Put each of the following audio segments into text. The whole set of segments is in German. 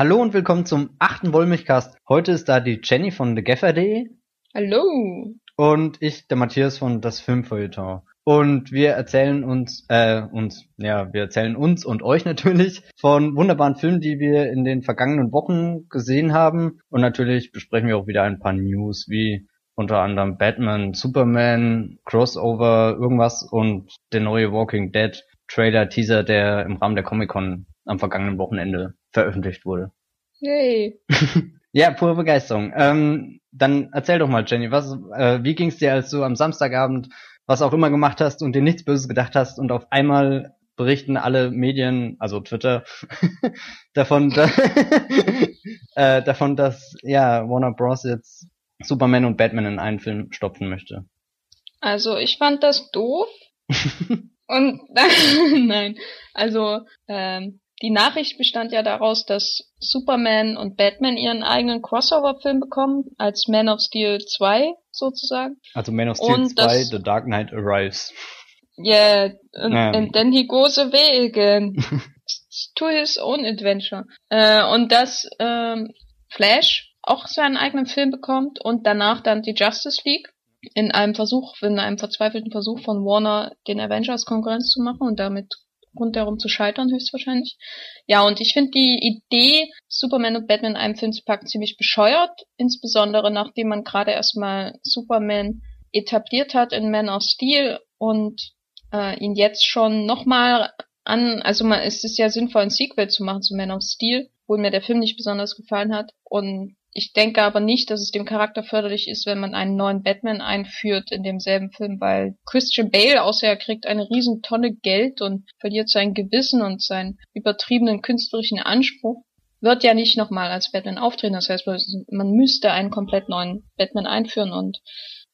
Hallo und willkommen zum achten Wollmilchcast. Heute ist da die Jenny von TheGaffer.de Hallo. und ich, der Matthias von Das Filmfeuilleton. Und wir erzählen uns, äh, uns, ja, wir erzählen uns und euch natürlich von wunderbaren Filmen, die wir in den vergangenen Wochen gesehen haben. Und natürlich besprechen wir auch wieder ein paar News, wie unter anderem Batman, Superman, Crossover, irgendwas und der neue Walking Dead Trailer, Teaser, der im Rahmen der Comic-Con am vergangenen Wochenende veröffentlicht wurde. Yay. Ja, pure Begeisterung. Ähm, dann erzähl doch mal, Jenny, was, äh, wie ging's dir, als du am Samstagabend was auch immer gemacht hast und dir nichts Böses gedacht hast und auf einmal berichten alle Medien, also Twitter, davon, da, äh, davon, dass ja Warner Bros. jetzt Superman und Batman in einen Film stopfen möchte. Also ich fand das doof. Und nein, also ähm, die Nachricht bestand ja daraus, dass Superman und Batman ihren eigenen Crossover-Film bekommen, als Man of Steel 2 sozusagen. Also Man of Steel Und 2, das- The Dark Knight Arrives. Yeah, and, Ja. and then he goes away again. to his own adventure. Äh, und dass ähm, Flash auch seinen eigenen Film bekommt und danach dann die Justice League in einem Versuch, in einem verzweifelten Versuch von Warner, den Avengers Konkurrenz zu machen und damit rundherum zu scheitern, höchstwahrscheinlich. Ja, und ich finde die Idee, Superman und Batman in einem Film zu packen, ziemlich bescheuert, insbesondere nachdem man gerade erstmal Superman etabliert hat in Man of Steel und äh, ihn jetzt schon nochmal an, also man, es ist ja sinnvoll, ein Sequel zu machen zu Man of Steel, obwohl mir der Film nicht besonders gefallen hat. Und ich denke aber nicht, dass es dem Charakter förderlich ist, wenn man einen neuen Batman einführt in demselben Film, weil Christian Bale, außer er kriegt eine riesen Tonne Geld und verliert sein Gewissen und seinen übertriebenen künstlerischen Anspruch, wird ja nicht nochmal als Batman auftreten. Das heißt, man müsste einen komplett neuen Batman einführen und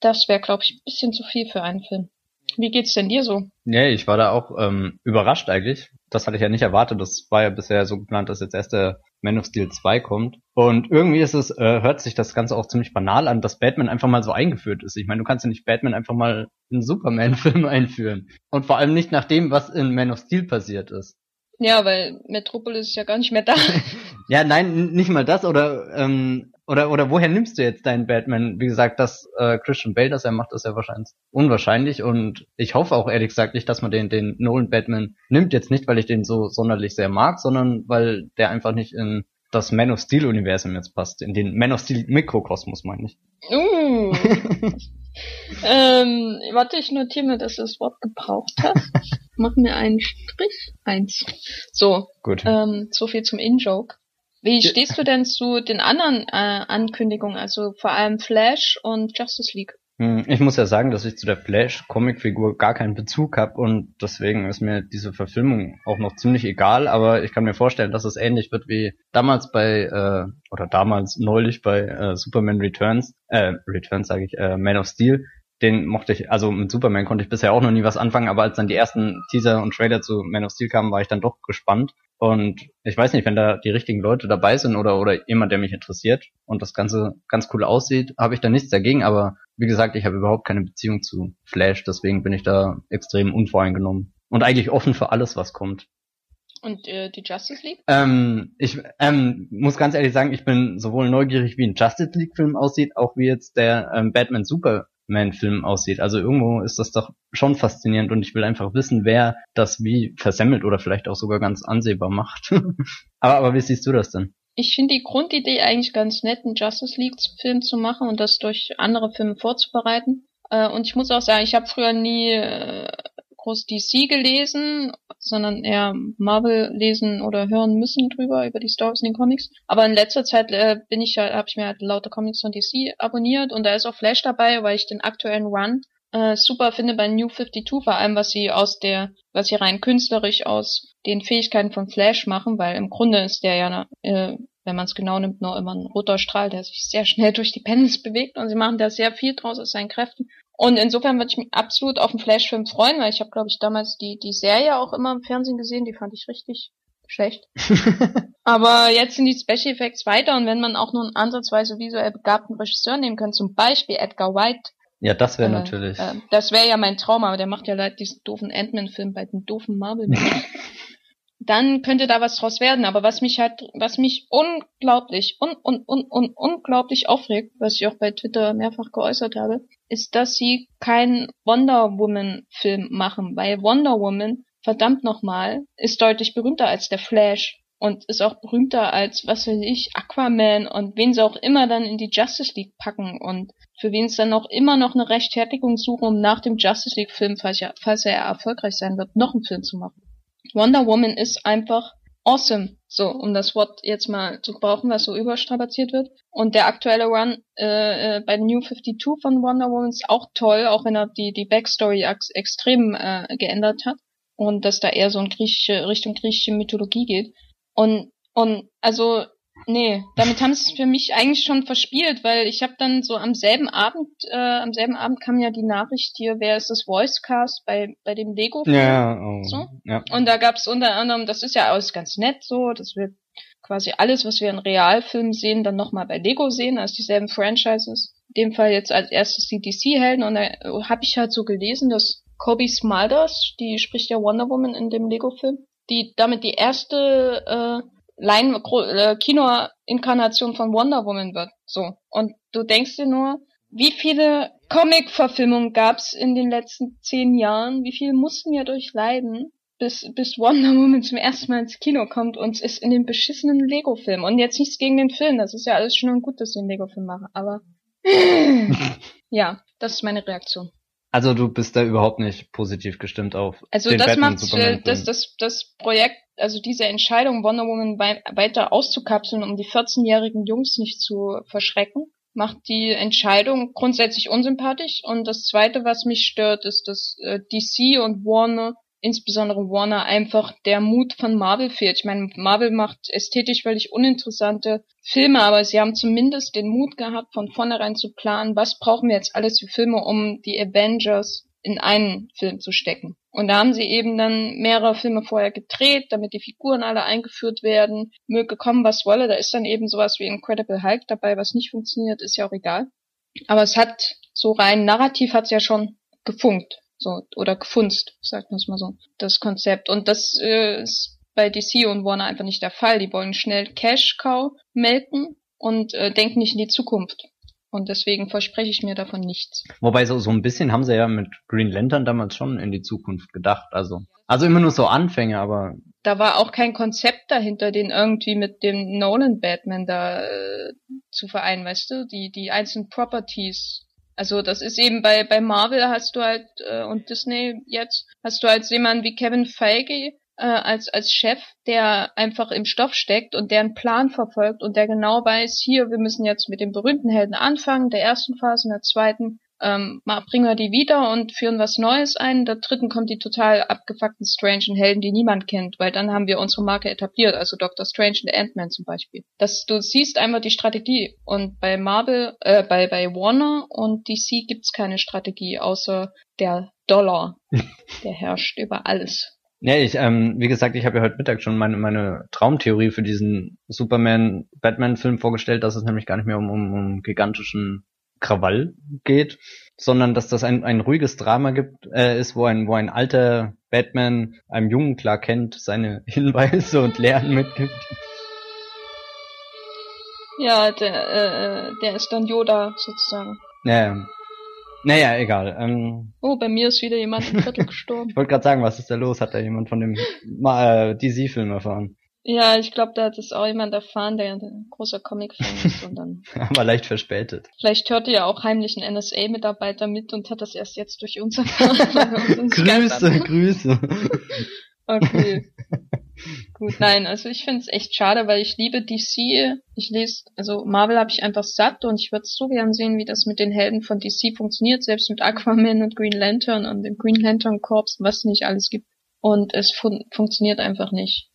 das wäre, glaube ich, ein bisschen zu viel für einen Film. Wie geht's denn dir so? Nee, ich war da auch ähm, überrascht eigentlich. Das hatte ich ja nicht erwartet. Das war ja bisher so geplant, dass jetzt erst der Man of Steel 2 kommt. Und irgendwie ist es, äh, hört sich das Ganze auch ziemlich banal an, dass Batman einfach mal so eingeführt ist. Ich meine, du kannst ja nicht Batman einfach mal in einen Superman-Film einführen. Und vor allem nicht nach dem, was in Man of Steel passiert ist. Ja, weil Metropolis ist ja gar nicht mehr da. Ja, nein, nicht mal das oder ähm, oder oder woher nimmst du jetzt deinen Batman? Wie gesagt, dass äh, Christian Bale das er macht, ist ja wahrscheinlich unwahrscheinlich und ich hoffe auch ehrlich gesagt nicht, dass man den den Nolan Batman nimmt jetzt nicht, weil ich den so sonderlich sehr mag, sondern weil der einfach nicht in das Man of Steel Universum jetzt passt, in den Man of Steel Mikrokosmos meine ich. Uh. ähm, warte, ich notiere mir, dass du das Wort gebraucht hast. Mach mir einen Strich. Eins. So, Gut. ähm, so viel zum In-Joke. Wie stehst du denn zu den anderen äh, Ankündigungen, also vor allem Flash und Justice League? Hm, Ich muss ja sagen, dass ich zu der Flash-Comicfigur gar keinen Bezug habe und deswegen ist mir diese Verfilmung auch noch ziemlich egal, aber ich kann mir vorstellen, dass es ähnlich wird wie damals bei, äh, oder damals neulich bei äh, Superman Returns, äh, Returns sage ich, äh, Man of Steel, den mochte ich, also mit Superman konnte ich bisher auch noch nie was anfangen, aber als dann die ersten Teaser und Trailer zu Man of Steel kamen, war ich dann doch gespannt. Und ich weiß nicht, wenn da die richtigen Leute dabei sind oder, oder jemand, der mich interessiert und das Ganze ganz cool aussieht, habe ich da nichts dagegen, aber wie gesagt, ich habe überhaupt keine Beziehung zu Flash, deswegen bin ich da extrem unvoreingenommen. Und eigentlich offen für alles, was kommt. Und äh, die Justice League? Ähm, ich ähm, muss ganz ehrlich sagen, ich bin sowohl neugierig, wie ein Justice League-Film aussieht, auch wie jetzt der ähm, Batman Superman-Film aussieht. Also irgendwo ist das doch schon faszinierend und ich will einfach wissen, wer das wie versemmelt oder vielleicht auch sogar ganz ansehbar macht. aber, aber wie siehst du das denn? Ich finde die Grundidee eigentlich ganz nett, einen Justice League-Film zu machen und das durch andere Filme vorzubereiten. Äh, und ich muss auch sagen, ich habe früher nie äh, groß DC gelesen, sondern eher Marvel lesen oder hören müssen drüber über die Stories in den Comics. Aber in letzter Zeit äh, bin ich ja, habe ich mir halt lauter Comics von DC abonniert und da ist auch Flash dabei, weil ich den aktuellen Run äh, super finde bei New 52, vor allem was sie aus der, was sie rein künstlerisch aus den Fähigkeiten von Flash machen, weil im Grunde ist der ja, äh, wenn man es genau nimmt, nur immer ein roter Strahl, der sich sehr schnell durch die Panels bewegt und sie machen da sehr viel draus aus seinen Kräften. Und insofern würde ich mich absolut auf den Flash-Film freuen, weil ich habe, glaube ich, damals die, die Serie auch immer im Fernsehen gesehen, die fand ich richtig schlecht. Aber jetzt sind die Special Effects weiter und wenn man auch nur einen ansatzweise visuell begabten Regisseur nehmen kann, zum Beispiel Edgar White, Ja, das wäre Äh, natürlich. äh, das wäre ja mein Traum, aber der macht ja leider diesen doofen Ant-Man-Film bei den doofen marvel dann könnte da was draus werden. Aber was mich halt, was mich unglaublich, un, un, un, un, unglaublich aufregt, was ich auch bei Twitter mehrfach geäußert habe, ist, dass sie keinen Wonder Woman Film machen, weil Wonder Woman, verdammt nochmal, ist deutlich berühmter als der Flash und ist auch berühmter als, was weiß ich, Aquaman und wen sie auch immer dann in die Justice League packen und für wen es dann auch immer noch eine Rechtfertigung suchen, um nach dem Justice League Film, falls, ja, falls er erfolgreich sein wird, noch einen Film zu machen. Wonder Woman ist einfach awesome, so um das Wort jetzt mal zu gebrauchen, was so überstrapaziert wird. Und der aktuelle Run äh, äh, bei New 52 von Wonder Woman ist auch toll, auch wenn er die die Backstory extrem äh, geändert hat und dass da eher so in griechische Richtung griechische Mythologie geht. Und und also Nee, damit haben sie es für mich eigentlich schon verspielt, weil ich habe dann so am selben Abend, äh, am selben Abend kam ja die Nachricht hier, wer ist das Voicecast bei bei dem Lego Film. Ja, oh, so. ja. Und da gab's unter anderem, das ist ja alles ganz nett so, das wird quasi alles, was wir in Realfilmen sehen, dann nochmal bei Lego sehen, also dieselben Franchises. In dem Fall jetzt als erstes die DC-Helden und da habe ich halt so gelesen, dass Kobe Smulders, die spricht ja Wonder Woman in dem Lego-Film, die damit die erste äh, Lein äh, Kino-Inkarnation von Wonder Woman wird. So. Und du denkst dir nur, wie viele Comic-Verfilmungen gab's in den letzten zehn Jahren? Wie viel mussten wir durchleiden, bis, bis Wonder Woman zum ersten Mal ins Kino kommt und es ist in den beschissenen Lego-Film. Und jetzt nichts gegen den Film, das ist ja alles schon gut, dass sie einen Lego-Film machen, aber ja, das ist meine Reaktion. Also du bist da überhaupt nicht positiv gestimmt auf. Also den das macht das, das, das Projekt, also diese Entscheidung, Wonder Woman wei weiter auszukapseln, um die 14-jährigen Jungs nicht zu verschrecken, macht die Entscheidung grundsätzlich unsympathisch. Und das Zweite, was mich stört, ist, dass äh, DC und Warner insbesondere Warner einfach der Mut von Marvel fehlt. Ich meine, Marvel macht ästhetisch völlig uninteressante Filme, aber sie haben zumindest den Mut gehabt, von vornherein zu planen, was brauchen wir jetzt alles für Filme, um die Avengers in einen Film zu stecken. Und da haben sie eben dann mehrere Filme vorher gedreht, damit die Figuren alle eingeführt werden. Möge kommen, was wolle. Da ist dann eben sowas wie Incredible Hulk dabei, was nicht funktioniert, ist ja auch egal. Aber es hat so rein narrativ hat's ja schon gefunkt. So, oder gefunzt, sagt man es mal so, das Konzept. Und das äh, ist bei DC und Warner einfach nicht der Fall. Die wollen schnell Cash-Cow melken und äh, denken nicht in die Zukunft. Und deswegen verspreche ich mir davon nichts. Wobei so, so ein bisschen haben sie ja mit Green Lantern damals schon in die Zukunft gedacht. Also, also immer nur so Anfänge, aber. Da war auch kein Konzept dahinter, den irgendwie mit dem Nolan Batman da äh, zu vereinen, weißt du? Die, die einzelnen Properties also das ist eben bei, bei Marvel hast du halt äh, und Disney jetzt, hast du halt jemanden wie Kevin Feige äh, als, als Chef, der einfach im Stoff steckt und der einen Plan verfolgt und der genau weiß, hier, wir müssen jetzt mit den berühmten Helden anfangen, der ersten Phase, in der zweiten ähm, bringen wir die wieder und führen was Neues ein. In der dritten kommt die total abgefuckten Strange Helden, die niemand kennt, weil dann haben wir unsere Marke etabliert, also Doctor Strange und Ant-Man zum Beispiel. Das, du siehst einfach die Strategie und bei Marvel, äh, bei, bei Warner und DC gibt's keine Strategie, außer der Dollar. der herrscht über alles. Ja, ich, ähm, wie gesagt, ich habe ja heute Mittag schon meine, meine Traumtheorie für diesen Superman-Batman-Film vorgestellt, dass es nämlich gar nicht mehr um, um, um gigantischen Krawall geht, sondern dass das ein, ein ruhiges Drama gibt, äh, ist, wo ein, wo ein alter Batman einem jungen Clark Kent seine Hinweise und Lehren mitgibt. Ja, der, äh, der ist dann Yoda sozusagen. Naja. Naja, egal. Ähm, oh, bei mir ist wieder jemand im Viertel gestorben. ich wollte gerade sagen, was ist da los? Hat da jemand von dem äh, DC-Film erfahren? Ja, ich glaube, da hat es auch jemand erfahren, der ein großer Comic-Fan ist und dann. Aber leicht verspätet. Vielleicht hörte ja auch heimlich ein NSA-Mitarbeiter mit und hat das erst jetzt durch uns erfahren. Grüße, Grüße. Okay. Gut, nein, also ich finde es echt schade, weil ich liebe DC. Ich lese, also Marvel habe ich einfach satt und ich würde so gern sehen, wie das mit den Helden von DC funktioniert, selbst mit Aquaman und Green Lantern und dem Green Lantern Corps, was nicht alles gibt. Und es fun funktioniert einfach nicht.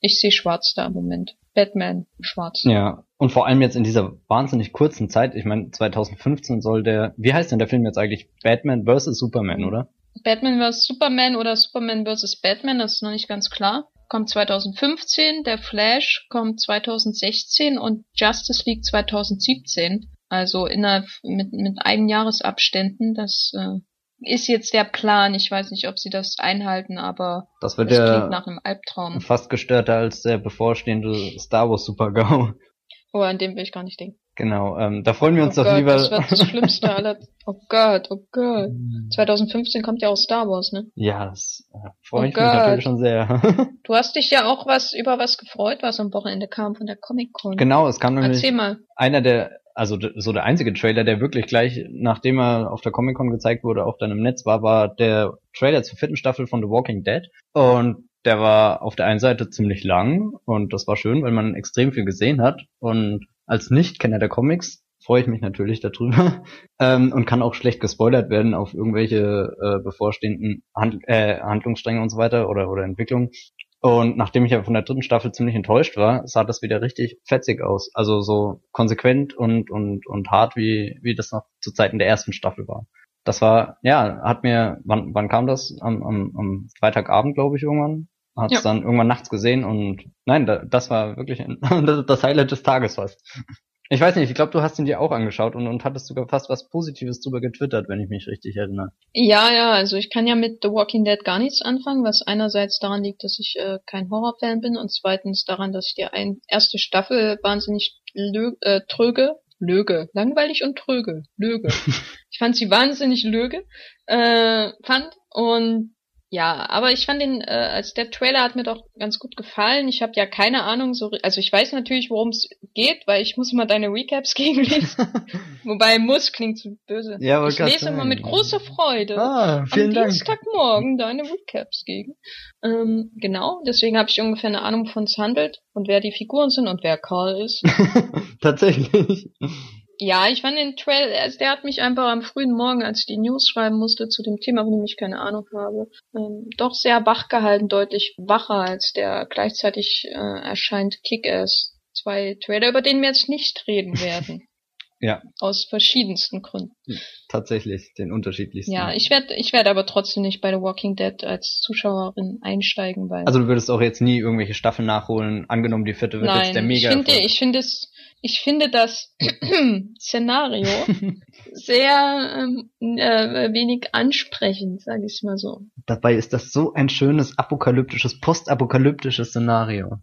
Ich sehe schwarz da im Moment. Batman schwarz. Ja, und vor allem jetzt in dieser wahnsinnig kurzen Zeit, ich meine 2015 soll der, wie heißt denn der Film jetzt eigentlich? Batman vs. Superman, oder? Batman vs. Superman oder Superman vs. Batman, das ist noch nicht ganz klar. Kommt 2015, der Flash kommt 2016 und Justice League 2017. Also innerhalb mit, mit Jahresabständen, das äh, ist jetzt der Plan. Ich weiß nicht, ob sie das einhalten, aber Das wird ja klingt nach einem Albtraum. fast gestörter als der bevorstehende Star Wars Super-GAU. Oh, an dem will ich gar nicht denken. Genau, ähm, da freuen wir uns oh doch Gott, lieber. das wird das Schlimmste aller. Oh Gott, oh Gott. 2015 kommt ja auch Star Wars, ne? ja, das äh, freue Oh ich mich Gott. natürlich schon sehr. Du hast dich ja auch was über was gefreut, was am Wochenende kam von der Comic Con. genau, es kam nämlich Erzähl mal. einer der, also so der einzige Trailer, der wirklich gleich, nachdem er auf der Comic Con gezeigt wurde, auch dann im Netz war, war der Trailer zur vierten Staffel von The Walking Dead. Und der war auf der einen Seite ziemlich lang und das war schön, weil man extrem viel gesehen hat. Und als Nicht-Kenner der Comics freue ich mich natürlich darüber ähm, und kann auch schlecht gespoilert werden auf irgendwelche äh, bevorstehenden Hand äh, Handlungsstränge und so weiter oder oder Entwicklungen. Und nachdem ich ja von der dritten Staffel ziemlich enttäuscht war, sah das wieder richtig fetzig aus. Also so konsequent und und und hart wie wie das noch zu Zeiten der ersten Staffel war. Das war ja hat mir wann wann kam das am am, am Freitagabend glaube ich irgendwann hat es Ja. dann irgendwann nachts gesehen und nein da, das war wirklich ein, das, das Highlight des Tages fast. Ich weiß nicht, ich glaube, du hast ihn dir auch angeschaut und, und hattest sogar fast was Positives drüber getwittert, wenn ich mich richtig erinnere. Ja, ja, also ich kann ja mit The Walking Dead gar nichts anfangen, was einerseits daran liegt, dass ich äh, kein Horrorfan bin und zweitens daran, dass ich die ein erste Staffel wahnsinnig lö äh, tröge, löge, langweilig und tröge, löge. ich fand sie wahnsinnig löge, äh, fand und ja, aber ich fand den, äh, als der Trailer hat mir doch ganz gut gefallen. Ich habe ja keine Ahnung, so, also ich weiß natürlich, worum es geht, weil ich muss immer deine Recaps gegenlesen. Wobei muss klingt so böse. Ja, wollte ich lese immer sagen. mit großer Freude ah, vielen am Dank. Dienstagmorgen deine Recaps gegen. Ähm, genau, deswegen habe ich ungefähr eine Ahnung, wovon es handelt und wer die Figuren sind und wer Carl ist. Tatsächlich. Ja, ich fand den Trail, also der hat mich einfach am frühen Morgen, als ich die News schreiben musste zu dem Thema, von dem ich keine Ahnung habe, ähm, doch sehr wach gehalten, deutlich wacher als der gleichzeitig äh, erscheint Kick-Ass. Zwei Trailer, über den wir jetzt nicht reden werden. Ja. Aus verschiedensten Gründen. Tatsächlich, den unterschiedlichsten. Ja, ich werde ich werd aber trotzdem nicht bei The Walking Dead als Zuschauerin einsteigen, weil also du würdest auch jetzt nie irgendwelche Staffeln nachholen, angenommen die vierte wird jetzt der nein, ich mega finde, ich finde es, ich finde das Szenario sehr ähm, äh, wenig ansprechend, sage ich mal so. Dabei ist das so ein schönes apokalyptisches, postapokalyptisches Szenario.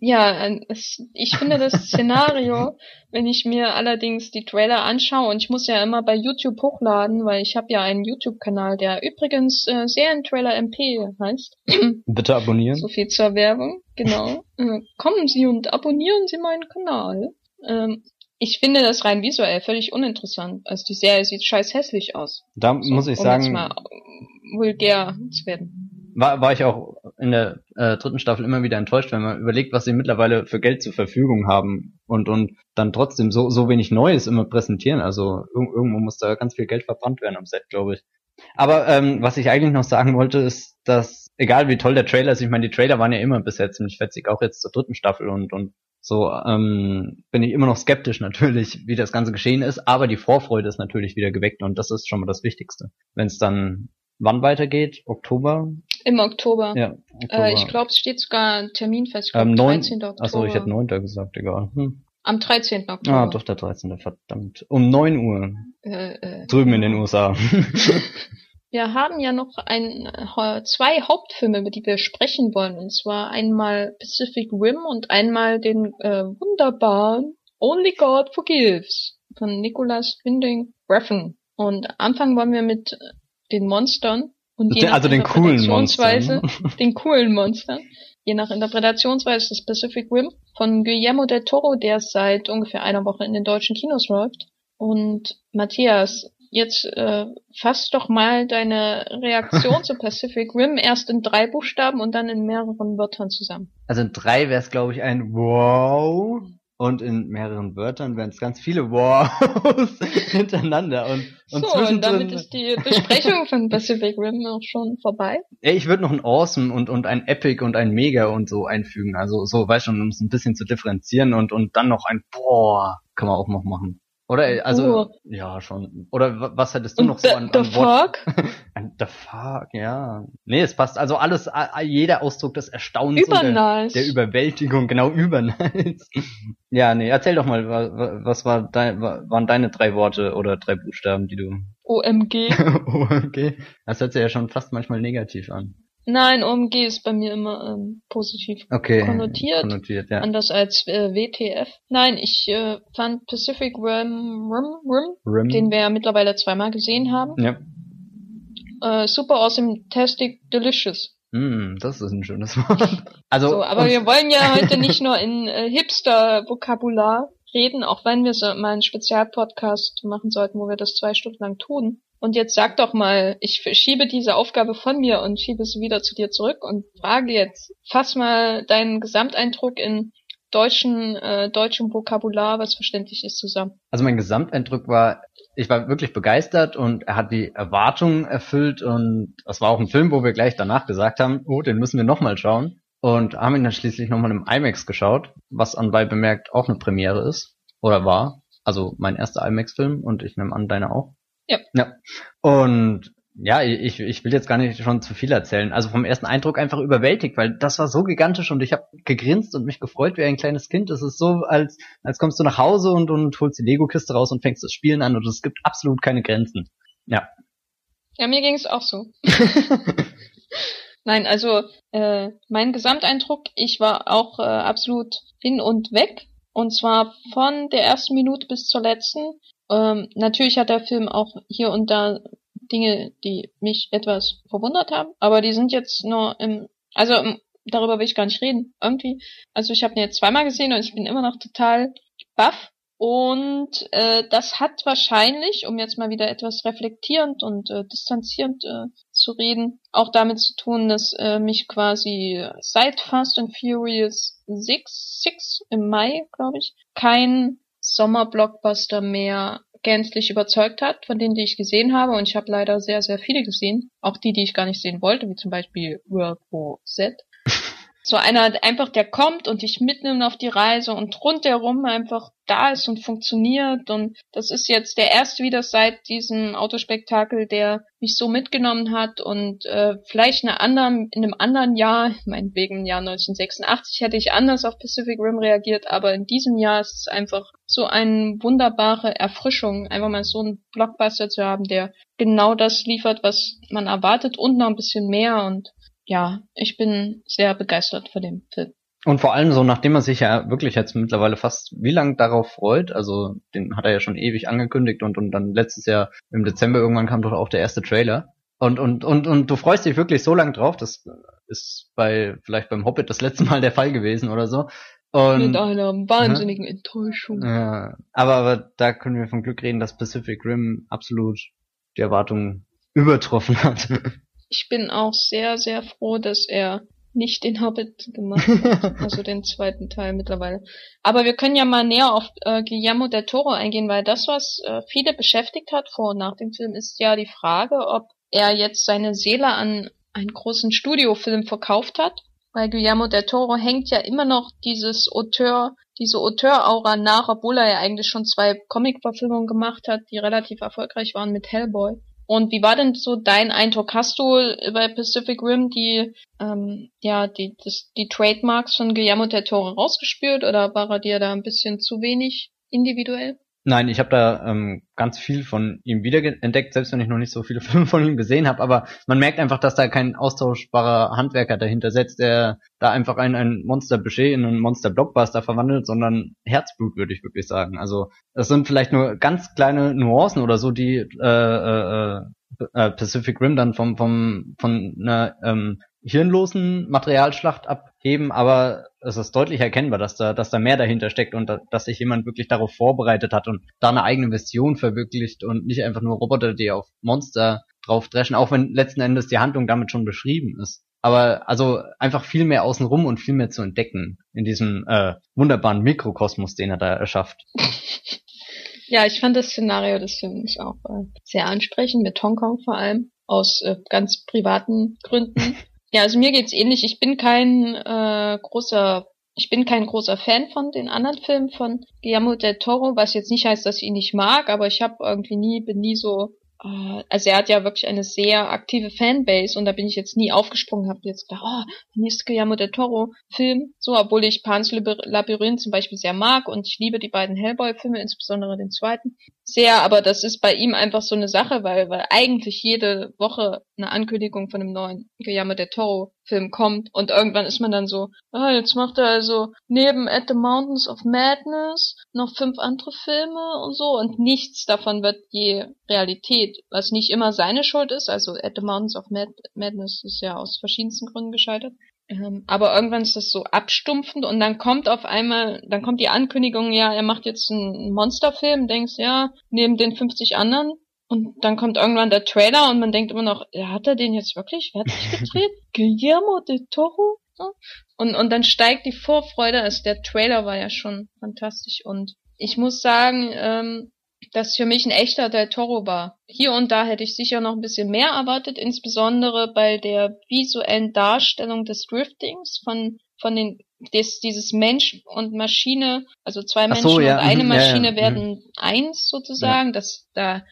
Ja, äh, es, ich finde das Szenario, wenn ich mir allerdings die Trailer anschaue und ich muss ja immer bei YouTube hochladen, weil ich habe ja einen YouTube-Kanal, der übrigens äh, Serientrailer MP heißt. Bitte abonnieren. So viel zur Werbung, genau. Äh, kommen Sie und abonnieren Sie meinen Kanal. Ähm, ich finde das rein visuell völlig uninteressant. Also die Serie sieht scheiß hässlich aus. Da So, muss ich um jetzt sagen, mal äh, vulgär zu werden. war, war ich auch in der äh, dritten Staffel immer wieder enttäuscht, wenn man überlegt, was sie mittlerweile für Geld zur Verfügung haben und und dann trotzdem so so wenig Neues immer präsentieren. Also irg irgendwo muss da ganz viel Geld verbrannt werden am Set, glaube ich. Aber ähm, was ich eigentlich noch sagen wollte, ist, dass egal wie toll der Trailer ist, ich meine, die Trailer waren ja immer bisher ziemlich fetzig, auch jetzt zur dritten Staffel und und so ähm, bin ich immer noch skeptisch natürlich, wie das ganze geschehen ist, aber die Vorfreude ist natürlich wieder geweckt und das ist schon mal das Wichtigste. Wenn es dann wann weitergeht, Oktober, Im Oktober. ja, Oktober. Äh, ich glaube, es steht sogar ein Termin fest. Glaub, ähm, 9, 13. Oktober. achso, ich hätte 9. gesagt, egal. Hm. Am 13. Oktober. Ah, doch der 13. verdammt. Um 9 Uhr. Äh, äh, Drüben in den USA. Wir haben ja noch ein, äh, zwei Hauptfilme, über die wir sprechen wollen. Und zwar einmal Pacific Rim und einmal den äh, wunderbaren Only God Forgives von Nicholas Winding Refn. Und anfangen wollen wir mit äh, den Monstern. Und je nach also den coolen Monstern. den coolen Monstern. Je nach Interpretationsweise des Pacific Rim von Guillermo del Toro, der seit ungefähr einer Woche in den deutschen Kinos läuft. Und Matthias, jetzt äh, fass doch mal deine Reaktion zu Pacific Rim erst in drei Buchstaben und dann in mehreren Wörtern zusammen. Also in drei wäre es, glaube ich, ein Wow. Und in mehreren Wörtern wären es ganz viele Wows hintereinander. Und, und so, und damit ist die Besprechung von Pacific Rim auch schon vorbei. Ey, ich würde noch ein Awesome und, und ein Epic und ein Mega und so einfügen. Also so, weißt schon, um es ein bisschen zu differenzieren und, und dann noch ein Boah, kann man auch noch machen. Oder also Oh. ja schon. Oder wa- was hättest du Und noch so an, the an Wort? fuck? An the fuck, ja. Nee, es passt. Also alles, jeder Ausdruck des Erstaunens und der, Übernice. der Überwältigung, genau übernice. ja, nee, erzähl doch mal, wa- wa- was war dein, wa- waren deine drei Worte oder drei Buchstaben, die du. OMG. okay. Das hört sich ja schon fast manchmal negativ an. Nein, OMG ist bei mir immer ähm, positiv Okay. Konnotiert. Konnotiert, ja. Anders als äh, WTF. Nein, ich äh, fand Pacific Rim, Rim, Rim, Rim. den wir ja mittlerweile zweimal gesehen haben, ja. äh, super awesome, tastic, delicious. Mm, das ist ein schönes Wort. Also, So, aber wir wollen ja heute nicht nur in äh, Hipster-Vokabular reden, auch wenn wir so mal einen Spezialpodcast machen sollten, wo wir das zwei Stunden lang tun. Und jetzt sag doch mal, ich verschiebe diese Aufgabe von mir und schiebe sie wieder zu dir zurück und frage jetzt, fass mal deinen Gesamteindruck in deutschen, äh, deutschem Vokabular, was verständlich ist, zusammen. Also mein Gesamteindruck war, ich war wirklich begeistert und er hat die Erwartungen erfüllt und das war auch ein Film, wo wir gleich danach gesagt haben, oh, den müssen wir nochmal schauen und haben ihn dann schließlich nochmal im IMAX geschaut, was anbei bemerkt auch eine Premiere ist oder war. Also mein erster IMAX-Film und ich nehme an, deine auch. Ja. Ja. Und ja, ich, ich will jetzt gar nicht schon zu viel erzählen. Also vom ersten Eindruck einfach überwältigt, weil das war so gigantisch und ich habe gegrinst und mich gefreut wie ein kleines Kind. Es ist so, als, als kommst du nach Hause und, und holst die Lego-Kiste raus und fängst das Spielen an und es gibt absolut keine Grenzen. Ja. Ja, mir ging es auch so. Nein, also äh, mein Gesamteindruck, ich war auch äh, absolut hin und weg. Und zwar von der ersten Minute bis zur letzten. Ähm, natürlich hat der Film auch hier und da Dinge, die mich etwas verwundert haben, aber die sind jetzt nur im, also im, darüber will ich gar nicht reden. Irgendwie, also ich habe ihn jetzt zweimal gesehen und ich bin immer noch total baff. Und äh, das hat wahrscheinlich, um jetzt mal wieder etwas reflektierend und äh, distanzierend äh, zu reden, auch damit zu tun, dass äh, mich quasi seit Fast and Furious 6, 6 im Mai, glaube ich, kein Sommerblockbuster mehr gänzlich überzeugt hat, von denen, die ich gesehen habe. Und ich habe leider sehr, sehr viele gesehen. Auch die, die ich gar nicht sehen wollte, wie zum Beispiel World War Z. So einer einfach, der kommt und dich mitnimmt auf die Reise und rundherum einfach da ist und funktioniert. Und das ist jetzt der erste wieder seit diesem Autospektakel, der mich so mitgenommen hat. Und äh, vielleicht in, anderen, in einem anderen Jahr, meinetwegen im Jahr 1986, hätte ich anders auf Pacific Rim reagiert. Aber in diesem Jahr ist es einfach so eine wunderbare Erfrischung, einfach mal so einen Blockbuster zu haben, der genau das liefert, was man erwartet und noch ein bisschen mehr. Und ja, ich bin sehr begeistert von dem Film. Und vor allem so, nachdem man sich ja wirklich jetzt mittlerweile fast wie lang darauf freut, also den hat er ja schon ewig angekündigt und, und dann letztes Jahr im Dezember irgendwann kam doch auch der erste Trailer. Und, und, und, und du freust dich wirklich so lang drauf, das ist bei, vielleicht beim Hobbit das letzte Mal der Fall gewesen oder so. Und, Mit einer wahnsinnigen Enttäuschung. ja, aber, aber da können wir von Glück reden, dass Pacific Rim absolut die Erwartungen übertroffen hat. Ich bin auch sehr, sehr froh, dass er nicht den Hobbit gemacht hat, also den zweiten Teil mittlerweile. Aber wir können ja mal näher auf äh, Guillermo del Toro eingehen, weil das, was äh, viele beschäftigt hat vor und nach dem Film, ist ja die Frage, ob er jetzt seine Seele an einen großen Studiofilm verkauft hat. Weil Guillermo del Toro hängt ja immer noch dieses Auteur, diese Auteur-Aura nach, obwohl er ja eigentlich schon zwei Comic-Verfilmungen gemacht hat, die relativ erfolgreich waren mit Hellboy. Und wie war denn so dein Eindruck? Hast du bei Pacific Rim die, ähm, ja, die, das, die Trademarks von Guillermo del Toro rausgespürt oder war er dir da ein bisschen zu wenig individuell? Nein, ich habe da ähm, ganz viel von ihm wiederentdeckt, selbst wenn ich noch nicht so viele Filme von ihm gesehen habe. Aber man merkt einfach, dass da kein austauschbarer Handwerker dahinter setzt, der da einfach ein, ein Monster-Budget in einen Monster-Blockbuster verwandelt, sondern Herzblut, würde ich wirklich sagen. Also es sind vielleicht nur ganz kleine Nuancen oder so, die äh, äh, äh, Pacific Rim dann vom, vom, von einer ähm, hirnlosen Materialschlacht abheben, aber es ist deutlich erkennbar, dass da, dass da mehr dahinter steckt und da, dass sich jemand wirklich darauf vorbereitet hat und da eine eigene Vision verwirklicht und nicht einfach nur Roboter, die auf Monster drauf dreschen, auch wenn letzten Endes die Handlung damit schon beschrieben ist. Aber also einfach viel mehr außenrum und viel mehr zu entdecken in diesem äh, wunderbaren Mikrokosmos, den er da erschafft. Ja, ich fand das Szenario des Films auch äh, sehr ansprechend, mit Hongkong vor allem, aus äh, ganz privaten Gründen. Ja, also mir geht's ähnlich. Ich bin kein äh, großer ich bin kein großer Fan von den anderen Filmen von Guillermo del Toro, was jetzt nicht heißt, dass ich ihn nicht mag, aber ich habe irgendwie nie, bin nie so also er hat ja wirklich eine sehr aktive Fanbase und da bin ich jetzt nie aufgesprungen, habe jetzt gedacht, oh, der nächste Guillermo del Toro Film, so, obwohl ich Pan's Labyrinth zum Beispiel sehr mag und ich liebe die beiden Hellboy-Filme, insbesondere den zweiten, sehr, aber das ist bei ihm einfach so eine Sache, weil, weil eigentlich jede Woche eine Ankündigung von einem neuen Guillermo del Toro Film kommt und irgendwann ist man dann so, ah, jetzt macht er also neben At the Mountains of Madness noch fünf andere Filme und so und nichts davon wird je Realität, was nicht immer seine Schuld ist, also At the Mountains of Mad Madness ist ja aus verschiedensten Gründen gescheitert. Ähm, aber irgendwann ist das so abstumpfend und dann kommt auf einmal, dann kommt die Ankündigung, ja, er macht jetzt einen Monsterfilm, denkst, ja, neben den 50 anderen und dann kommt irgendwann der Trailer und man denkt immer noch, hat er den jetzt wirklich fertig gedreht? Guillermo del Toro? Und, und dann steigt die Vorfreude, also der Trailer war ja schon fantastisch und ich muss sagen, ähm, dass für mich ein echter Del Toro war. Hier und da hätte ich sicher noch ein bisschen mehr erwartet, insbesondere bei der visuellen Darstellung des Driftings von, von den, des, dieses Mensch und Maschine, also zwei Menschen so, ja. und eine. Maschine ja, ja. werden mhm. eins sozusagen, dass da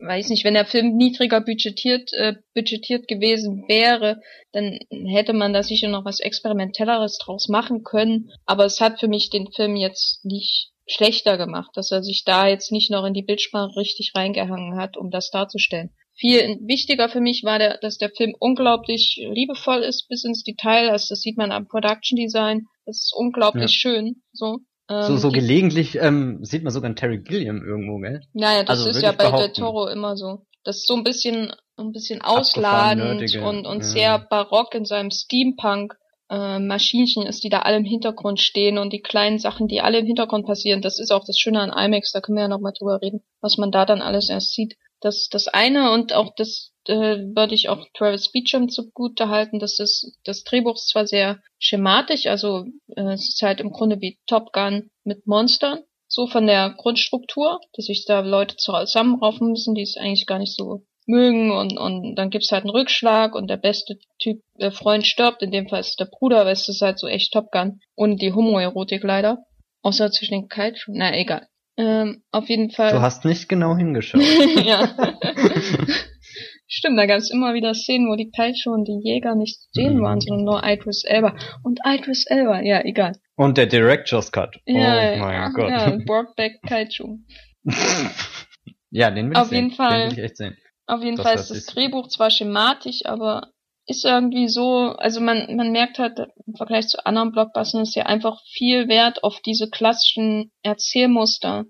weiß nicht, wenn der Film niedriger budgetiert, äh, budgetiert gewesen wäre, dann hätte man da sicher noch was Experimentelleres draus machen können. Aber es hat für mich den Film jetzt nicht schlechter gemacht, dass er sich da jetzt nicht noch in die Bildsprache richtig reingehangen hat, um das darzustellen. Viel wichtiger für mich war, der, dass der Film unglaublich liebevoll ist bis ins Detail. Also das sieht man am Production Design. Das ist unglaublich ja. schön. So. Ähm, so, so gelegentlich ähm, sieht man sogar einen Terry Gilliam irgendwo, gell? Naja, das also, ist ja bei Del Toro immer so. Das ist so ein bisschen, ein bisschen ausladend und, und ja. sehr barock in seinem Steampunk. Äh, Maschinchen ist, die da alle im Hintergrund stehen und die kleinen Sachen, die alle im Hintergrund passieren. Das ist auch das Schöne an IMAX, da können wir ja noch mal drüber reden, was man da dann alles erst sieht. Das, das eine und auch das äh, würde ich auch Travis Beecham zugute halten, dass das, das Drehbuch ist zwar sehr schematisch, also äh, es ist halt im Grunde wie Top Gun mit Monstern, so von der Grundstruktur, dass sich da Leute zusammenraufen müssen, die es eigentlich gar nicht so mögen und, und dann gibt's halt einen Rückschlag und der beste Typ, der Freund stirbt, in dem Fall ist der Bruder, weil es ist halt so echt Top Gun und die Homoerotik leider. Außer zwischen den Kaltschuhen, na egal. Ähm, auf jeden Fall. Du hast nicht genau hingeschaut. ja. Stimmt, da gab es immer wieder Szenen, wo die Peitsche und die Jäger nicht zu sehen mhm. waren, sondern nur Idris Elba. Und Idris Elba, ja, egal. Und der Director's Cut. Ja, oh mein ja, Gott. Ja, Broadback Kaiju. ja, den will auf ich jeden sehen. Fall, den will ich echt sehen. Auf jeden das Fall ist das Drehbuch zwar schematisch, aber ist irgendwie so, also man, man merkt halt im Vergleich zu anderen Blockbustern ist ja einfach viel Wert auf diese klassischen Erzählmuster